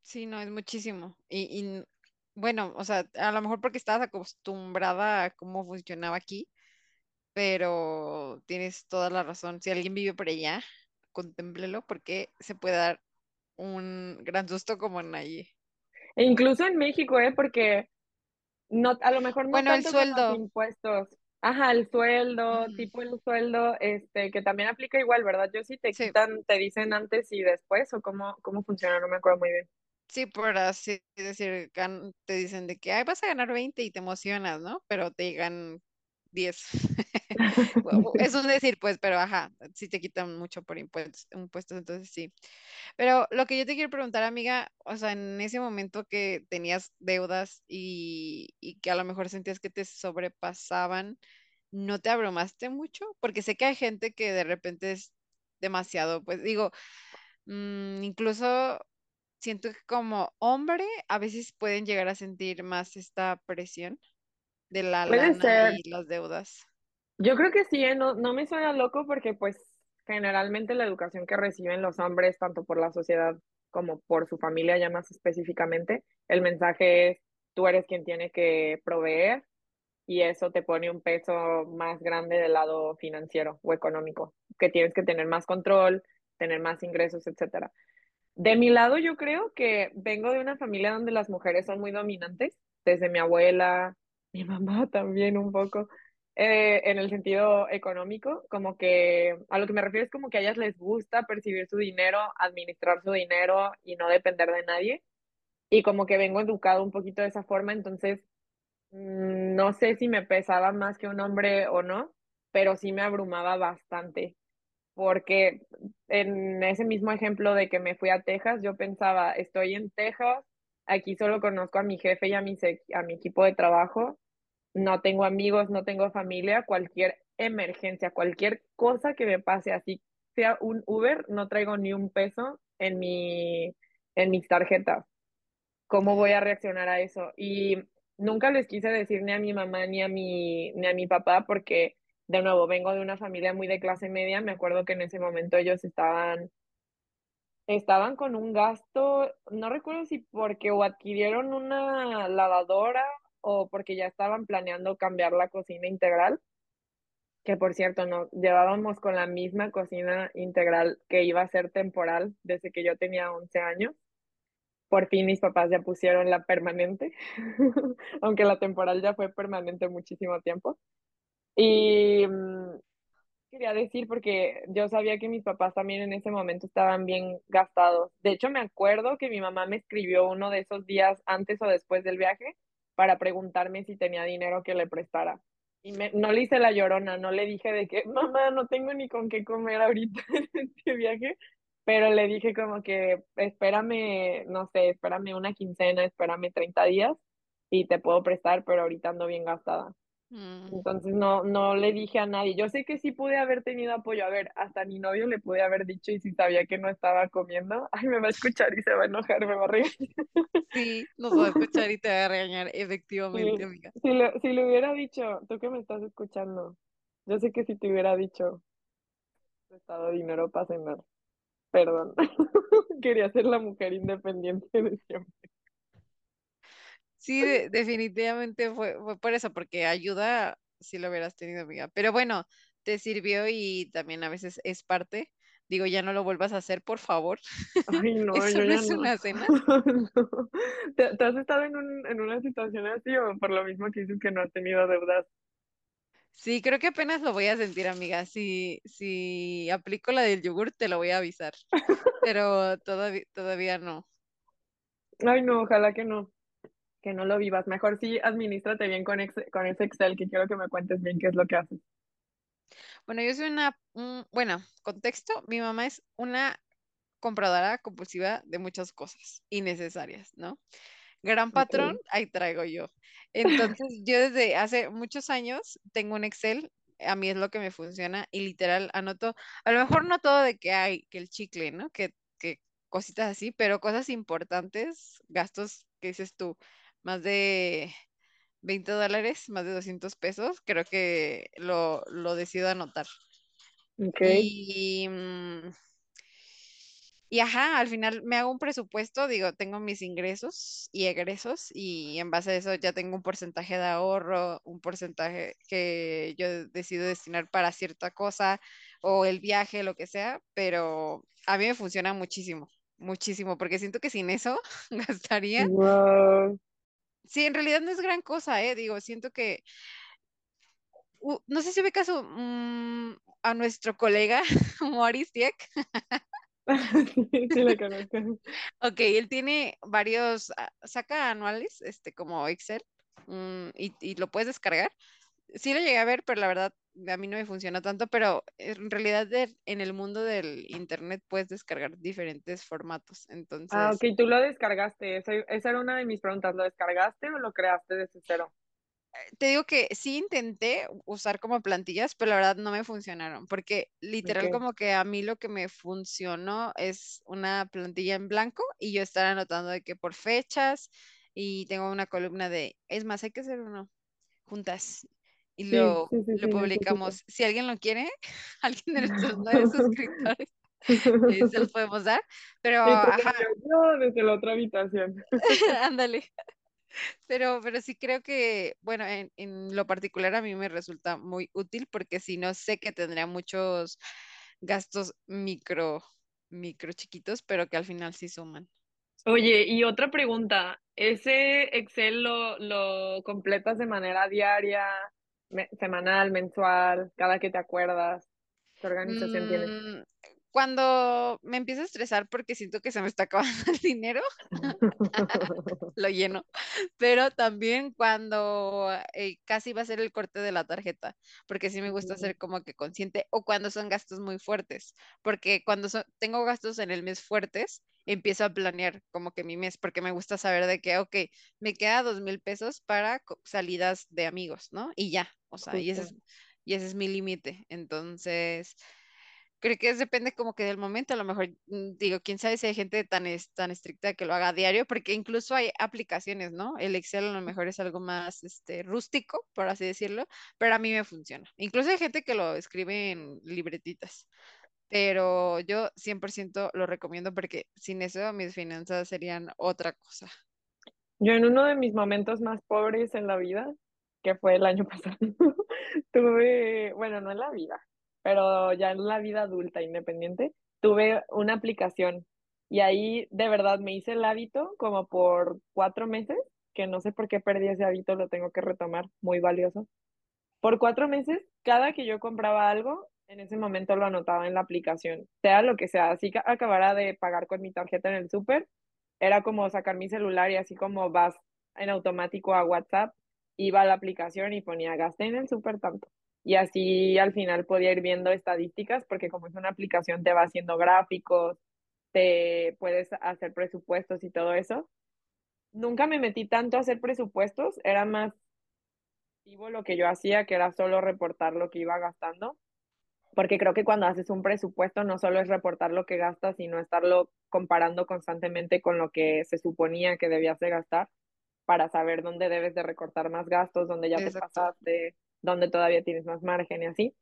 Sí, no, es muchísimo. Y, y, bueno, o sea, a lo mejor porque estabas acostumbrada a cómo funcionaba aquí, pero tienes toda la razón. Si alguien vive por allá, contémplelo porque se puede dar un gran susto como en allí. E incluso en México, ¿eh? Porque no, a lo mejor no Bueno, el tanto los sueldo. impuestos. Ajá, el sueldo, tipo el sueldo, este, que también aplica igual, ¿verdad? Yo sí te Sí, quitan, te dicen antes y después, o cómo, cómo funciona, no me acuerdo muy bien. sí, por así decir, te dicen de que Ay, vas a ganar 20 y te emocionas, ¿no? Pero te llegan 10. Es un decir, pues, pero ajá, sí te quitan mucho por impuestos, impuestos, entonces sí. Pero lo que yo te quiero preguntar, amiga, o sea, en ese momento que tenías deudas y, y que a lo mejor sentías que te sobrepasaban, ¿no te abrumaste mucho? Porque sé que hay gente que de repente es demasiado, pues digo, mm, incluso siento que como hombre a veces pueden llegar a sentir más esta presión de la Puede lana ser. y las deudas. Yo creo que sí, ¿eh? No, no me suena loco porque pues generalmente la educación que reciben los hombres, tanto por la sociedad como por su familia ya más específicamente, el mensaje es tú eres quien tiene que proveer y eso te pone un peso más grande del lado financiero o económico, que tienes que tener más control, tener más ingresos, etcétera. De mi lado, yo creo que vengo de una familia donde las mujeres son muy dominantes, desde mi abuela, mi mamá también un poco, eh, en el sentido económico, como que a lo que me refiero es como que a ellas les gusta percibir su dinero, administrar su dinero y no depender de nadie. Y como que vengo educado un poquito de esa forma, entonces mm, no sé si me pesaba más que un hombre o no, pero sí me abrumaba bastante porque en ese mismo ejemplo de que me fui a Texas, yo pensaba, estoy en Texas, aquí solo conozco a mi jefe y a mi, a mi equipo de trabajo, no tengo amigos, no tengo familia, cualquier emergencia, cualquier cosa que me pase, así sea un Uber, no traigo ni un peso en mi, en mis tarjetas cómo voy a reaccionar a eso. Y nunca les quise decir ni a mi mamá ni a mi, ni a mi papá porque, de nuevo, vengo de una familia muy de clase media. Me acuerdo que en ese momento ellos estaban, estaban con un gasto, no recuerdo si porque o adquirieron una lavadora o porque ya estaban planeando cambiar la cocina integral. Que por cierto, no, llevábamos con la misma cocina integral que iba a ser temporal desde que yo tenía 11 años por fin mis papás ya pusieron la permanente, aunque la temporal ya fue permanente muchísimo tiempo. Y mm, quería decir, porque yo sabía que mis papás también en ese momento estaban bien gastados. De hecho, me acuerdo que mi mamá me escribió uno de esos días antes o después del viaje para preguntarme si tenía dinero que le prestara. Y me, no le hice la llorona, no le dije de que, mamá, no tengo ni con qué comer ahorita en este viaje, pero le dije como que, espérame, no sé, espérame una quincena, espérame 30 días y te puedo prestar, pero ahorita ando bien gastada. Mm, Entonces no, no le dije a nadie. Yo sé que sí pude haber tenido apoyo. A ver, hasta a mi novio le pude haber dicho y si sabía que no estaba comiendo, ay, me va a escuchar y se va a enojar, me va a reír. sí, nos va a escuchar y te va a regañar, efectivamente, Si, amiga. si, le, si le hubiera dicho, tú que me estás escuchando, yo sé que si te hubiera dicho, prestado dinero para cenar, perdón. Quería ser la mujer independiente de siempre. Sí, de- definitivamente fue, fue por eso, porque ayuda si lo hubieras tenido, amiga. Pero bueno, te sirvió y también a veces es parte. Digo, ya no lo vuelvas a hacer, por favor. Ay, no, Eso yo no ya es no. una cena. No. ¿Te, te has estado en, un, en una situación así o por lo mismo que dices que no has tenido deudas? Sí, creo que apenas lo voy a sentir, amiga. Si, si aplico la del yogur, te lo voy a avisar. Pero todavía, todavía no. Ay, no, ojalá que no, que no lo vivas. Mejor sí, administrate bien con, ex- con ese Excel, que quiero que me cuentes bien qué es lo que haces. Bueno, yo soy una, un- bueno, contexto, mi mamá es una compradora compulsiva de muchas cosas innecesarias, ¿no? Gran patrón, ahí traigo yo. Entonces, yo desde hace muchos años tengo un Excel, a mí es lo que me funciona y literal anoto, a lo mejor no todo de que hay, que el chicle, ¿no? Que, que cositas así, pero cosas importantes, gastos que dices tú, más de 20 dólares, más de 200 pesos, creo que lo, lo decido anotar. Ok. Y, mm, y ajá, al final me hago un presupuesto, digo, tengo mis ingresos y egresos y en base a eso ya tengo un porcentaje de ahorro, un porcentaje que yo decido destinar para cierta cosa o el viaje, lo que sea, pero a mí me funciona muchísimo, muchísimo, porque siento que sin eso gastaría. Wow. Sí, en realidad no es gran cosa, ¿eh? Digo, siento que, uh, no sé si ve caso mm, a nuestro colega Maurice Dieck. Sí, sí la conozco. Ok, él tiene varios, ah, saca anuales, este, como Excel, mm, y, y lo puedes descargar. Sí lo llegué a ver, pero la verdad a mí no me funciona tanto, pero en realidad de- en el mundo del internet puedes descargar diferentes formatos. Ah, Entonces, ok, tú lo descargaste. Esa, esa era una de mis preguntas. ¿Lo descargaste o lo creaste desde cero? te digo que sí intenté usar como plantillas, pero la verdad no me funcionaron, porque literal como que a mí lo que me funcionó es una plantilla en blanco y yo estar anotando de que por fechas y tengo una columna de, es más, hay que hacer uno juntas y lo, sí, sí, lo sí, publicamos. Si alguien lo quiere, alguien de nuestros nueve suscriptores, eh, se los podemos dar, pero ajá, yo desde la otra habitación. ándale. Pero, pero sí creo que, bueno, en, en lo particular a mí me resulta muy útil porque si no sé que tendría muchos gastos micro, micro chiquitos, pero que al final sí suman. Oye, y otra pregunta, ¿ese Excel lo, lo completas de manera diaria, semanal, mensual, cada que te acuerdas? ¿Qué organización tienes? Cuando me empiezo a estresar porque siento que se me está acabando el dinero, lo lleno, pero también cuando eh, casi va a ser el corte de la tarjeta, porque sí me gusta ser como que consciente, o cuando son gastos muy fuertes, porque cuando son- tengo gastos en el mes fuertes, empiezo a planear como que mi mes, porque me gusta saber de que, ok, me queda dos mil pesos para salidas de amigos, ¿no? Y ya, o sea, y ese es, y ese es mi límite. Entonces... Creo que es, depende como que del momento, a lo mejor mm, digo, quién sabe si hay gente tan, es- tan estricta que lo haga a diario, porque incluso hay aplicaciones, ¿no? El Excel a lo mejor es algo más este, rústico, por así decirlo, pero a mí me funciona. Incluso hay gente que lo escribe en libretitas, pero yo 100% lo recomiendo porque sin eso mis finanzas serían otra cosa. Yo en uno de mis momentos más pobres en la vida, que fue el año pasado, tuve, bueno, no en la vida, pero ya en la vida adulta independiente, tuve una aplicación y ahí de verdad me hice el hábito como por cuatro meses, que no sé por qué perdí ese hábito, lo tengo que retomar, muy valioso. Por cuatro meses, cada que yo compraba algo, en ese momento lo anotaba en la aplicación, sea lo que sea, así que acabara de pagar con mi tarjeta en el súper era como sacar mi celular y así como vas en automático a WhatsApp, iba a la aplicación y ponía gasté en el súper tanto. Y así al final podía ir viendo estadísticas porque como es una aplicación te va haciendo gráficos, te puedes hacer presupuestos y todo eso. Nunca me metí tanto a hacer presupuestos, era más activo lo que yo hacía, que era solo reportar lo que iba gastando porque creo que cuando haces un presupuesto no solo es reportar lo que gastas, sino estarlo comparando constantemente con lo que se suponía que debías de gastar para saber dónde debes de recortar más gastos, dónde ya te Exacto. pasaste, dónde todavía tienes más margen y así.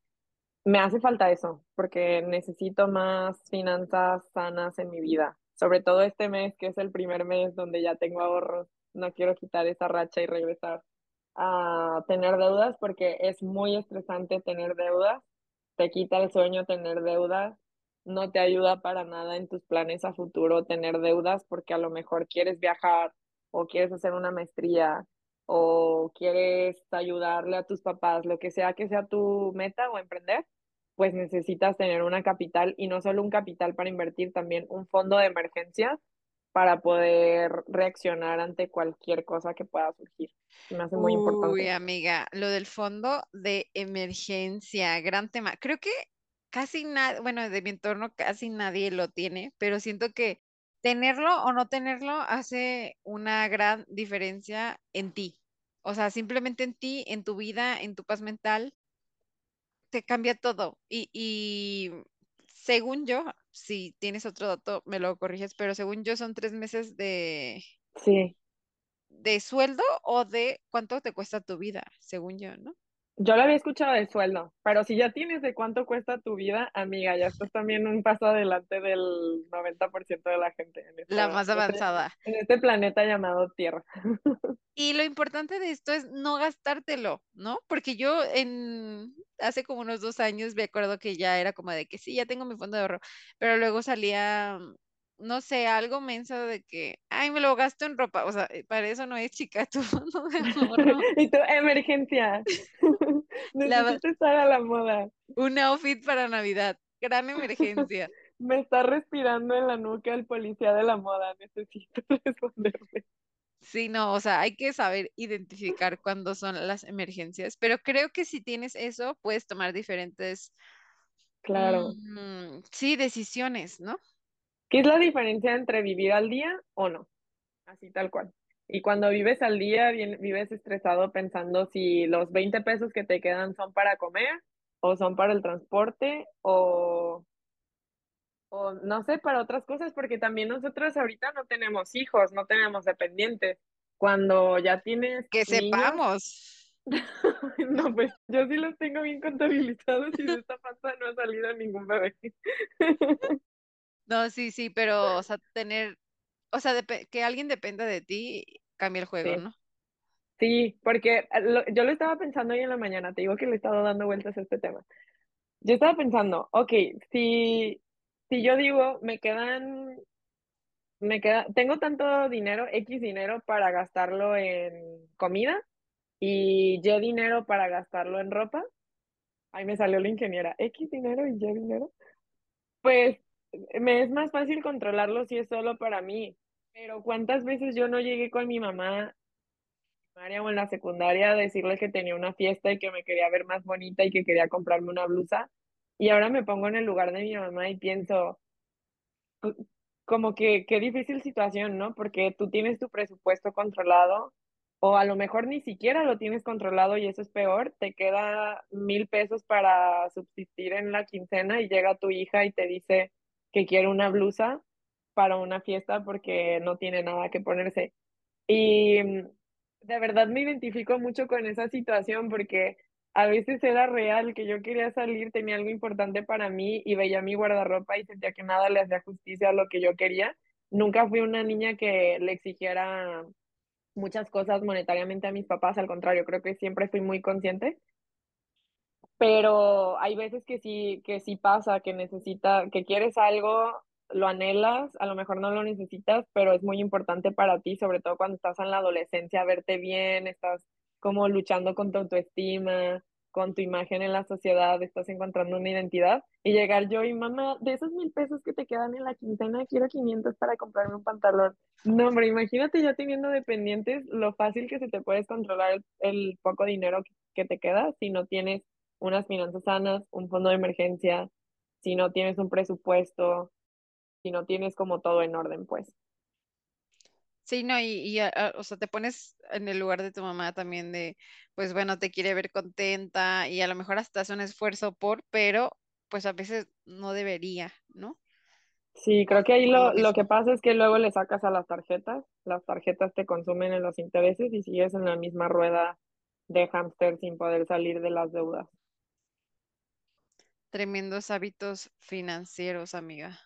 Me hace falta eso, porque necesito más finanzas sanas en mi vida. Sobre todo este mes, que es el primer mes donde ya tengo ahorros. No quiero quitar esa racha y regresar a tener deudas porque es muy estresante tener deudas. Te quita el sueño tener deudas. No te ayuda para nada en tus planes a futuro tener deudas porque a lo mejor quieres viajar o quieres hacer una maestría o quieres ayudarle a tus papás, lo que sea que sea tu meta o emprender pues necesitas tener una capital y no solo un capital para invertir, también un fondo de emergencia para poder reaccionar ante cualquier cosa que pueda surgir. Me hace muy Uy, importante. amiga, lo del fondo de emergencia, gran tema. Creo que casi nadie, bueno, de mi entorno casi nadie lo tiene, pero siento que tenerlo o no tenerlo hace una gran diferencia en ti. O sea, simplemente en ti, en tu vida, en tu paz mental, te cambia todo. Y, y según yo, si tienes otro dato, me lo corriges, pero según yo son tres meses de, Sí, de sueldo o de cuánto te cuesta tu vida, según yo, ¿no? Yo lo había escuchado de sueldo, pero si ya tienes de cuánto cuesta tu vida, amiga, ya estás también un paso adelante del 90% de la gente en, esta, La más en este- avanzada. en este planeta llamado Tierra. Y lo importante de esto es no gastártelo, ¿no? Porque yo en hace como unos dos años me acuerdo que ya era como de que sí, ya tengo mi fondo de ahorro, pero luego salía, no sé, algo menso de que, ay, me lo gasto en ropa. O sea, eh, para eso no es chica tu fondo de ahorro. y tu emergencia. Necesito estar a la moda. Un outfit para Navidad. Gran emergencia. Me está respirando en la nuca el policía de la moda. Necesito responderle. Sí, no, o sea, hay que saber identificar cuándo son las emergencias, pero creo que si tienes eso, puedes tomar diferentes, Claro. mm, sí, decisiones, ¿no? ¿Qué es la diferencia entre vivir al día o no? Así tal cual. Y cuando vives al día, bien- vives estresado pensando si los 20 pesos que te quedan son para comer o son para el transporte o, o no sé, para otras cosas, porque también nosotros ahorita no tenemos hijos, no tenemos dependientes. Cuando ya tienes Que niños, sepamos. no, pues yo sí los tengo bien contabilizados y de esta panza no ha salido ningún bebé. No, sí, sí, pero, o sea, tener, o sea, que alguien dependa de ti cambia el juego, Sí. ¿no? Sí, porque eh, lo- yo lo estaba pensando hoy en la mañana, te digo que le he estado dando vueltas a este tema. Yo estaba pensando, ok, si, si yo digo, me quedan, me queda, tengo tanto dinero, X dinero para gastarlo en comida y Y dinero para gastarlo en ropa, ahí me salió la ingeniera, X dinero y Y dinero, pues me es más fácil controlarlo si es solo para mí, pero ¿cuántas veces yo no llegué con mi mamá o en la secundaria a decirle que tenía una fiesta y que me quería ver más bonita y que quería comprarme una blusa. Y ahora me pongo en el lugar de mi mamá y pienso, co- como que qué difícil situación, ¿no? Porque tú tienes tu presupuesto controlado o a lo mejor ni siquiera lo tienes controlado y eso es peor, te queda mil pesos para subsistir en la quincena y llega tu hija y te dice que quiere una blusa para una fiesta porque no tiene nada que ponerse. Y mm, de verdad me identifico mucho con esa situación porque a veces era real que yo quería salir, tenía algo importante para mí y veía mi guardarropa y sentía que nada le hacía justicia a lo que yo quería. Nunca fui una niña que le exigiera muchas cosas monetariamente a mis papás, al contrario, creo que siempre fui muy consciente, pero hay veces que sí, que sí pasa, que necesita, que quieres algo, lo anhelas, a lo mejor no lo necesitas, pero es muy importante para ti, sobre todo cuando estás en la adolescencia, verte bien, estás como luchando con tu autoestima, con tu imagen en la sociedad, estás encontrando una identidad y llegar yo y mamá, de esos mil pesos que te quedan en la quincena, quiero 500 para comprarme un pantalón. No, hombre, imagínate ya teniendo dependientes, lo fácil que se te puedes controlar el, el poco dinero que, que te queda si no tienes unas finanzas sanas, un fondo de emergencia, si no tienes un presupuesto, si no tienes como todo en orden, pues. Sí, no, y, y, a- a- o sea, te pones en el lugar de tu mamá también de, pues bueno, te quiere ver contenta y a lo mejor hasta hace un esfuerzo por, pero pues a veces no debería, ¿no? Sí, creo que ahí lo lo, que pasa es que luego le sacas a las tarjetas, las tarjetas te consumen en los intereses y sigues en la misma rueda de hámster sin poder salir de las deudas. Tremendos hábitos financieros, amiga.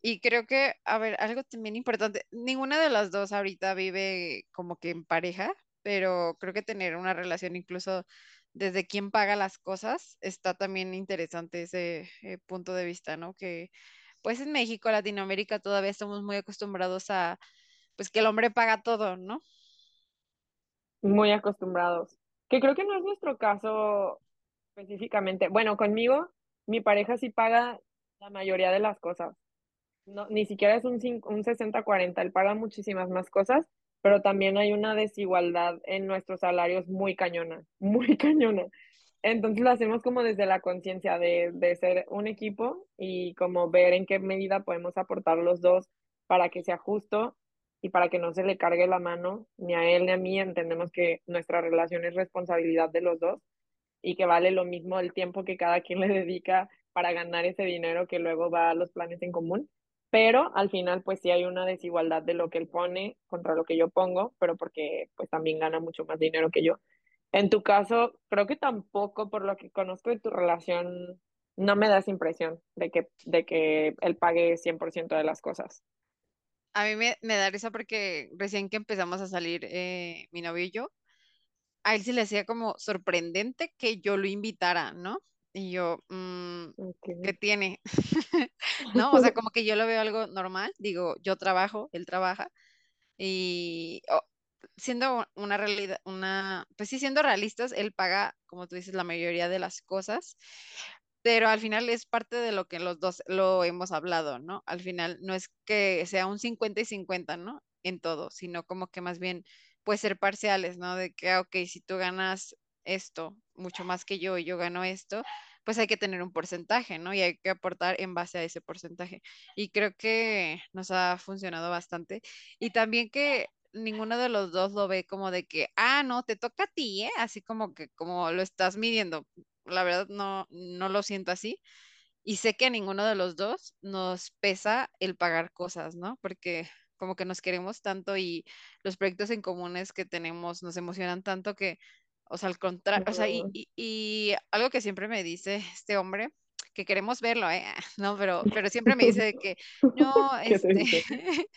Y creo que, a ver, algo también importante, ninguna de las dos ahorita vive como que en pareja, pero creo que tener una relación incluso desde quién paga las cosas está también interesante ese eh, punto de vista, ¿no? Que pues en México, Latinoamérica todavía estamos muy acostumbrados a pues que el hombre paga todo, ¿no? Muy acostumbrados. Que creo que no es nuestro caso específicamente. Bueno, conmigo, mi pareja sí paga la mayoría de las cosas. No, ni siquiera es un, un 60-40, él paga muchísimas más cosas, pero también hay una desigualdad en nuestros salarios muy cañona, muy cañona. Entonces lo hacemos como desde la conciencia de, de ser un equipo y como ver en qué medida podemos aportar los dos para que sea justo y para que no se le cargue la mano ni a él ni a mí. Entendemos que nuestra relación es responsabilidad de los dos y que vale lo mismo el tiempo que cada quien le dedica para ganar ese dinero que luego va a los planes en común. pero al final pues sí hay una desigualdad de lo que él pone contra lo que yo pongo, pero porque pues también gana mucho más dinero que yo. En tu caso, creo que tampoco, por lo que conozco de tu relación, no me das impresión de que, de que él pague 100% de las cosas. A mí me, me da risa porque recién que empezamos a salir eh, mi novio y yo, a él se le hacía como sorprendente que yo lo invitara, ¿no? Y yo, mm, ¿qué tiene? ¿No? O sea, como que yo lo veo algo normal, digo, yo trabajo, él trabaja, y oh, siendo una realidad, una, pues sí, siendo realistas, él paga, como tú dices, la mayoría de las cosas, pero al final es parte de lo que los dos lo hemos hablado, ¿no? Al final no es que sea un 50 y 50, ¿no? En todo, sino como que más bien puede ser parciales, ¿no? De que, ah, ok, si tú ganas esto mucho más que yo y yo gano esto, pues hay que tener un porcentaje, ¿no? Y hay que aportar en base a ese porcentaje. Y creo que nos ha funcionado bastante. Y también que ninguno de los dos lo ve como de que, ah, no, te toca a ti, ¿eh? Así como que como lo estás midiendo. La verdad no, no lo siento así. Y sé que a ninguno de los dos nos pesa el pagar cosas, ¿no? Porque como que nos queremos tanto y los proyectos en comunes que tenemos nos emocionan tanto que, o sea, al contrario, o sea, y, y, algo que siempre me dice este hombre, que queremos verlo, ¿eh? No, pero, pero siempre me dice que no, este,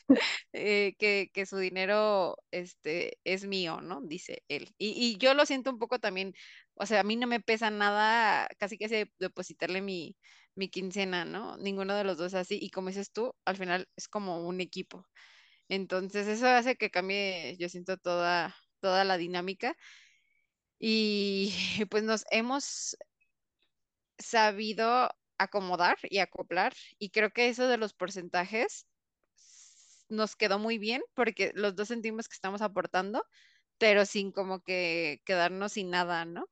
eh, que, que, su dinero este, es mío, ¿no? Dice él. Y, y, yo lo siento un poco también, o sea, a mí no me pesa nada, casi que depositarle mi, mi quincena, ¿no? Ninguno de los dos así. Y como dices tú, al final es como un equipo. Entonces eso hace que cambie, yo siento, toda, toda la dinámica. Y pues nos hemos sabido acomodar y acoplar. Y creo que eso de los porcentajes nos quedó muy bien porque los dos sentimos que estamos aportando, pero sin como que quedarnos sin nada, ¿no?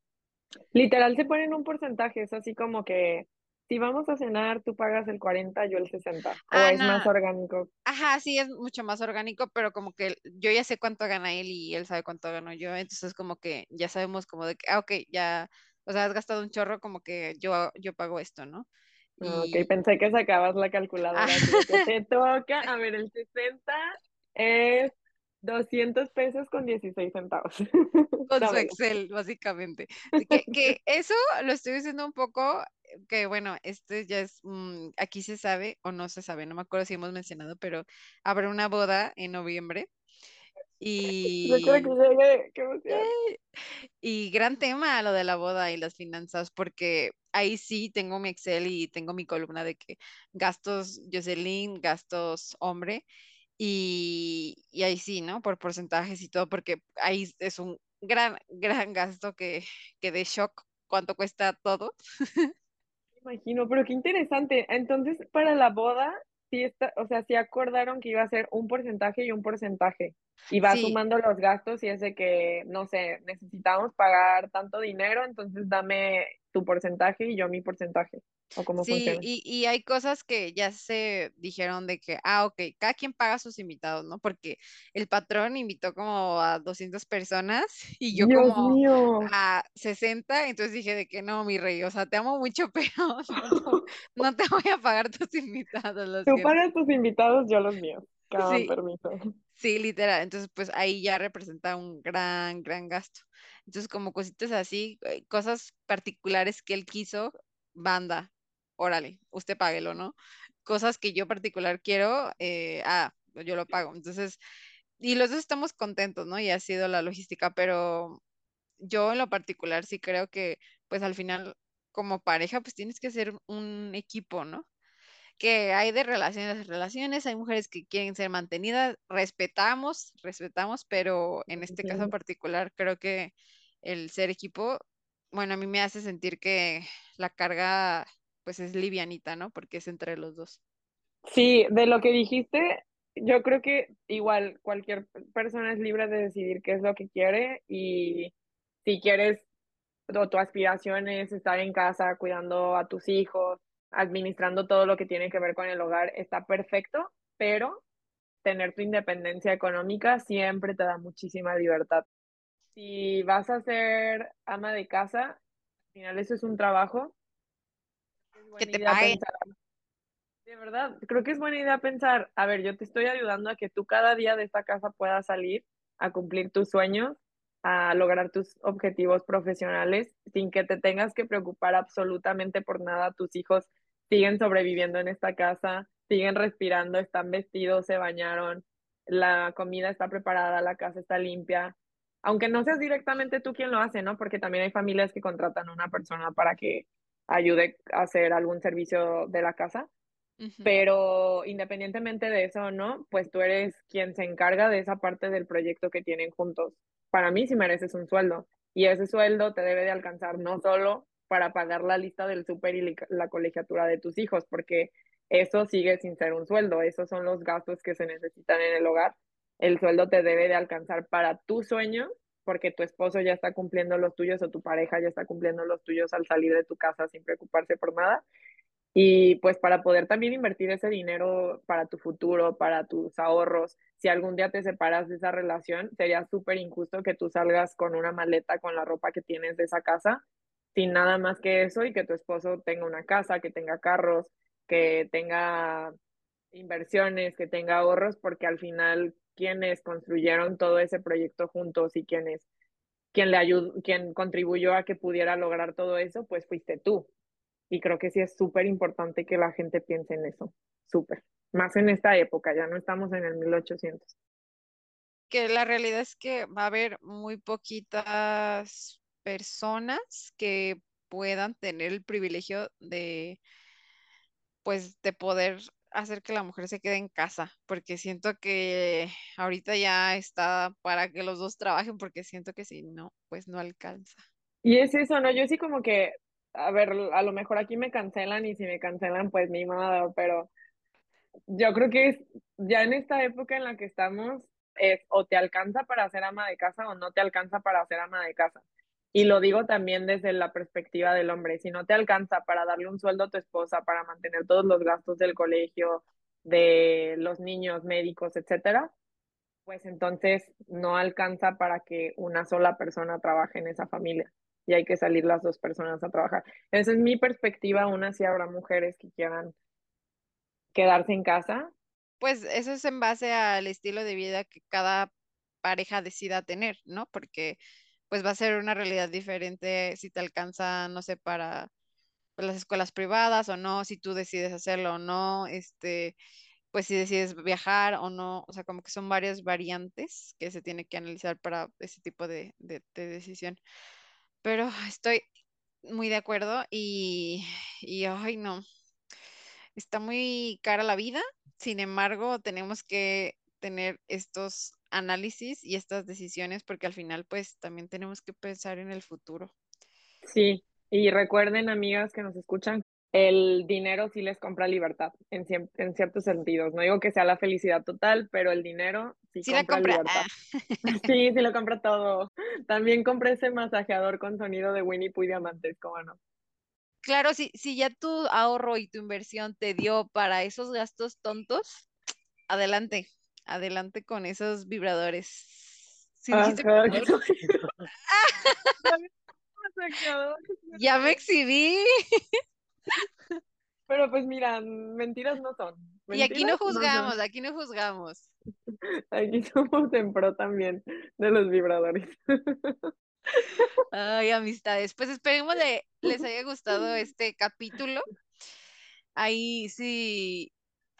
Literal se ponen un porcentaje, es así como que si vamos a cenar, tú pagas el 40, yo el 60. ¿O es más orgánico? Ajá, sí, es mucho más orgánico, pero como que yo ya sé cuánto gana él y él sabe cuánto gano yo. Entonces, como que ya sabemos como de que, ah, ok, ya, o sea, has gastado un chorro, como que yo, yo pago esto, ¿no? Ah, ok, pensé que sacabas la calculadora. que te toca, a ver, el 60 es 200 pesos con 16 centavos. Con su Excel, básicamente. Que, que, eso lo estoy diciendo un poco que bueno, este ya es, mm, aquí se sabe o no se sabe, no me acuerdo si hemos mencionado, pero habrá una boda en noviembre. Y, y gran tema lo de la boda y las finanzas, porque ahí sí tengo mi Excel y tengo mi columna de que gastos Jocelyn, gastos hombre, y, y ahí sí, ¿no? Por porcentajes y todo, porque ahí es un gran, gran gasto que, que de shock cuánto cuesta todo. imagino, pero qué interesante. Entonces, para la boda, sí está, o sea, sí acordaron que iba a ser un porcentaje y un porcentaje. Y va sumando los gastos y es de que, no sé, necesitamos pagar tanto dinero, entonces dame tu porcentaje y yo mi porcentaje. ¿O cómo sí, y, y, hay cosas que ya se dijeron de que, ah, ok, cada quien paga sus invitados, ¿no? Porque el patrón invitó como a 200 personas y yo como a 60, entonces dije de que no, mi rey, o sea, te amo mucho, pero no, te voy a pagar tus invitados. Tú pagas tus invitados, yo los míos. Cada sí, permiso. Sí, literal. Entonces, pues ahí ya representa un gran, gran gasto. Entonces, como cositas así, eh, cosas particulares que él quiso, banda, órale, usted páguelo, ¿no? Cosas que yo particular quiero, eh, ah, yo lo pago. Entonces, y los dos estamos contentos, ¿no? Y ha sido la logística, pero yo en lo particular sí creo que, pues al final, como pareja, pues tienes que ser un equipo, ¿no? que hay de relaciones a relaciones, hay mujeres que quieren ser mantenidas, respetamos, respetamos, pero en este caso particular creo que el ser equipo, bueno, a mí me hace sentir que la carga pues es livianita, ¿no? Porque es entre los dos. Sí, de lo que dijiste, yo creo que igual cualquier persona es libre de decidir qué es lo que quiere y si quieres o tu aspiración es estar en casa cuidando a tus hijos, administrando todo lo que tiene que ver con el hogar, está perfecto, pero tener tu independencia económica siempre te da muchísima libertad. Si vas a ser ama de casa, al final eso es un trabajo que te paguen. De verdad, creo que es buena idea pensar, a ver, yo te estoy ayudando a que tú cada día de esta casa puedas salir a cumplir tus sueños, a lograr tus objetivos profesionales sin que te tengas que preocupar absolutamente por nada. Tus hijos siguen sobreviviendo en esta casa, siguen respirando, están vestidos, se bañaron, la comida está preparada, la casa está limpia. Aunque no seas directamente tú quien lo hace, ¿no? Porque también hay familias que contratan a una persona para que ayude a hacer algún servicio de la casa. Pero independientemente de eso, ¿no? Pues tú eres quien se encarga de esa parte del proyecto que tienen juntos. Para mí sí mereces un sueldo y ese sueldo te debe de alcanzar no solo para pagar la lista del súper y la colegiatura de tus hijos, porque eso sigue sin ser un sueldo, esos son los gastos que se necesitan en el hogar. El sueldo te debe de alcanzar para tu sueño, porque tu esposo ya está cumpliendo los tuyos o tu pareja ya está cumpliendo los tuyos al salir de tu casa sin preocuparse por nada. Y pues para poder también invertir ese dinero para tu futuro, para tus ahorros, si algún día te separas de esa relación, sería súper injusto que tú salgas con una maleta con la ropa que tienes de esa casa, sin nada más que eso y que tu esposo tenga una casa, que tenga carros, que tenga inversiones, que tenga ahorros, porque al final quienes construyeron todo ese proyecto juntos y quienes quien le ayudó, quien contribuyó a que pudiera lograr todo eso, pues fuiste tú. Y creo que sí es súper importante que la gente piense en eso, súper. Más en esta época, ya no estamos en el 1800. Que la realidad es que va a haber muy poquitas personas que puedan tener el privilegio de pues de poder hacer que la mujer se quede en casa, porque siento que ahorita ya está para que los dos trabajen, porque siento que si no, pues no alcanza. Y es eso, ¿no? Yo sí como que, a ver, a lo mejor aquí me cancelan y si me cancelan, pues ni modo, pero yo creo que es ya en esta época en la que estamos, es o te alcanza para ser ama de casa o no te alcanza para ser ama de casa. Y lo digo también desde la perspectiva del hombre, si no te alcanza para darle un sueldo a tu esposa, para mantener todos los gastos del colegio, de los niños, médicos, etcétera, pues entonces no alcanza para que una sola persona trabaje en esa familia y hay que salir las dos personas a trabajar. Esa es mi perspectiva, aún así habrá mujeres que quieran quedarse en casa. Pues eso es en base al estilo de vida que cada pareja decida tener, ¿no? Porque pues va a ser una realidad diferente si te alcanza, no sé, para las escuelas privadas o no, si tú decides hacerlo o no, este, pues si decides viajar o no, o sea, como que son varias variantes que se tiene que analizar para ese tipo de, de, decisión. Pero estoy muy de acuerdo y, y, ay, no, está muy cara la vida, sin embargo, tenemos que tener estos análisis y estas decisiones porque al final pues también tenemos que pensar en el futuro. Sí, y recuerden amigas que nos escuchan, el dinero sí les compra libertad en, en ciertos sentidos. No digo que sea la felicidad total, pero el dinero sí, compra, libertad. Sí, sí lo compra todo. También compré ese masajeador con sonido de Winnie Pooh Diamantes, ¿cómo no? Claro, si, si ya tu ahorro y tu inversión te dio para esos gastos tontos, adelante adelante con esos vibradores. ya me exhibí. Pero pues mira, mentiras no son. y aquí no juzgamos, aquí no juzgamos. Aquí somos en pro también de los vibradores. Ay, amistades. Pues esperemos que les haya gustado este capítulo. Ahí sí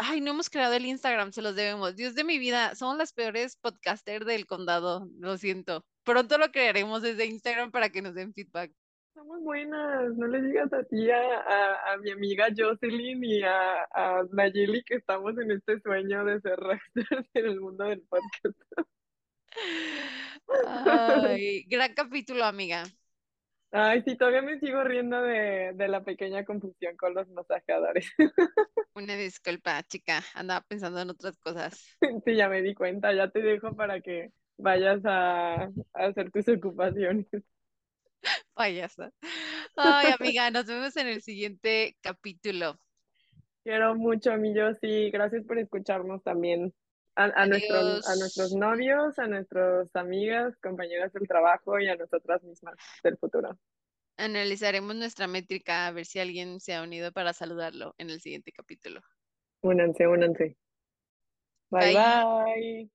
Ay, no hemos creado el Instagram, se los debemos. Dios de mi vida, somos las peores podcasters del condado, lo siento. Pronto lo crearemos desde Instagram para que nos den feedback. Somos buenas, no le digas a ti, a, mi amiga Jocelyn y a, a, Nayeli que estamos en este sueño de ser rasters en el mundo del podcast. Ay, gran capítulo, amiga. Ay, sí, todavía me sigo riendo de, de la pequeña confusión con los masajeadores. Una disculpa, chica, andaba pensando en otras cosas. Sí, ya me di cuenta, ya te dejo para que vayas a, a hacer tus ocupaciones. Payasa. Ay, amiga, nos vemos en el siguiente capítulo. Quiero mucho, mi sí. Gracias por escucharnos también. A, a, nuestros, a nuestros novios, a nuestras amigas, compañeras del trabajo y a nosotras mismas del futuro. Analizaremos nuestra métrica a ver si alguien se ha unido para saludarlo en el siguiente capítulo. Únanse, únanse. Bye Bye. bye.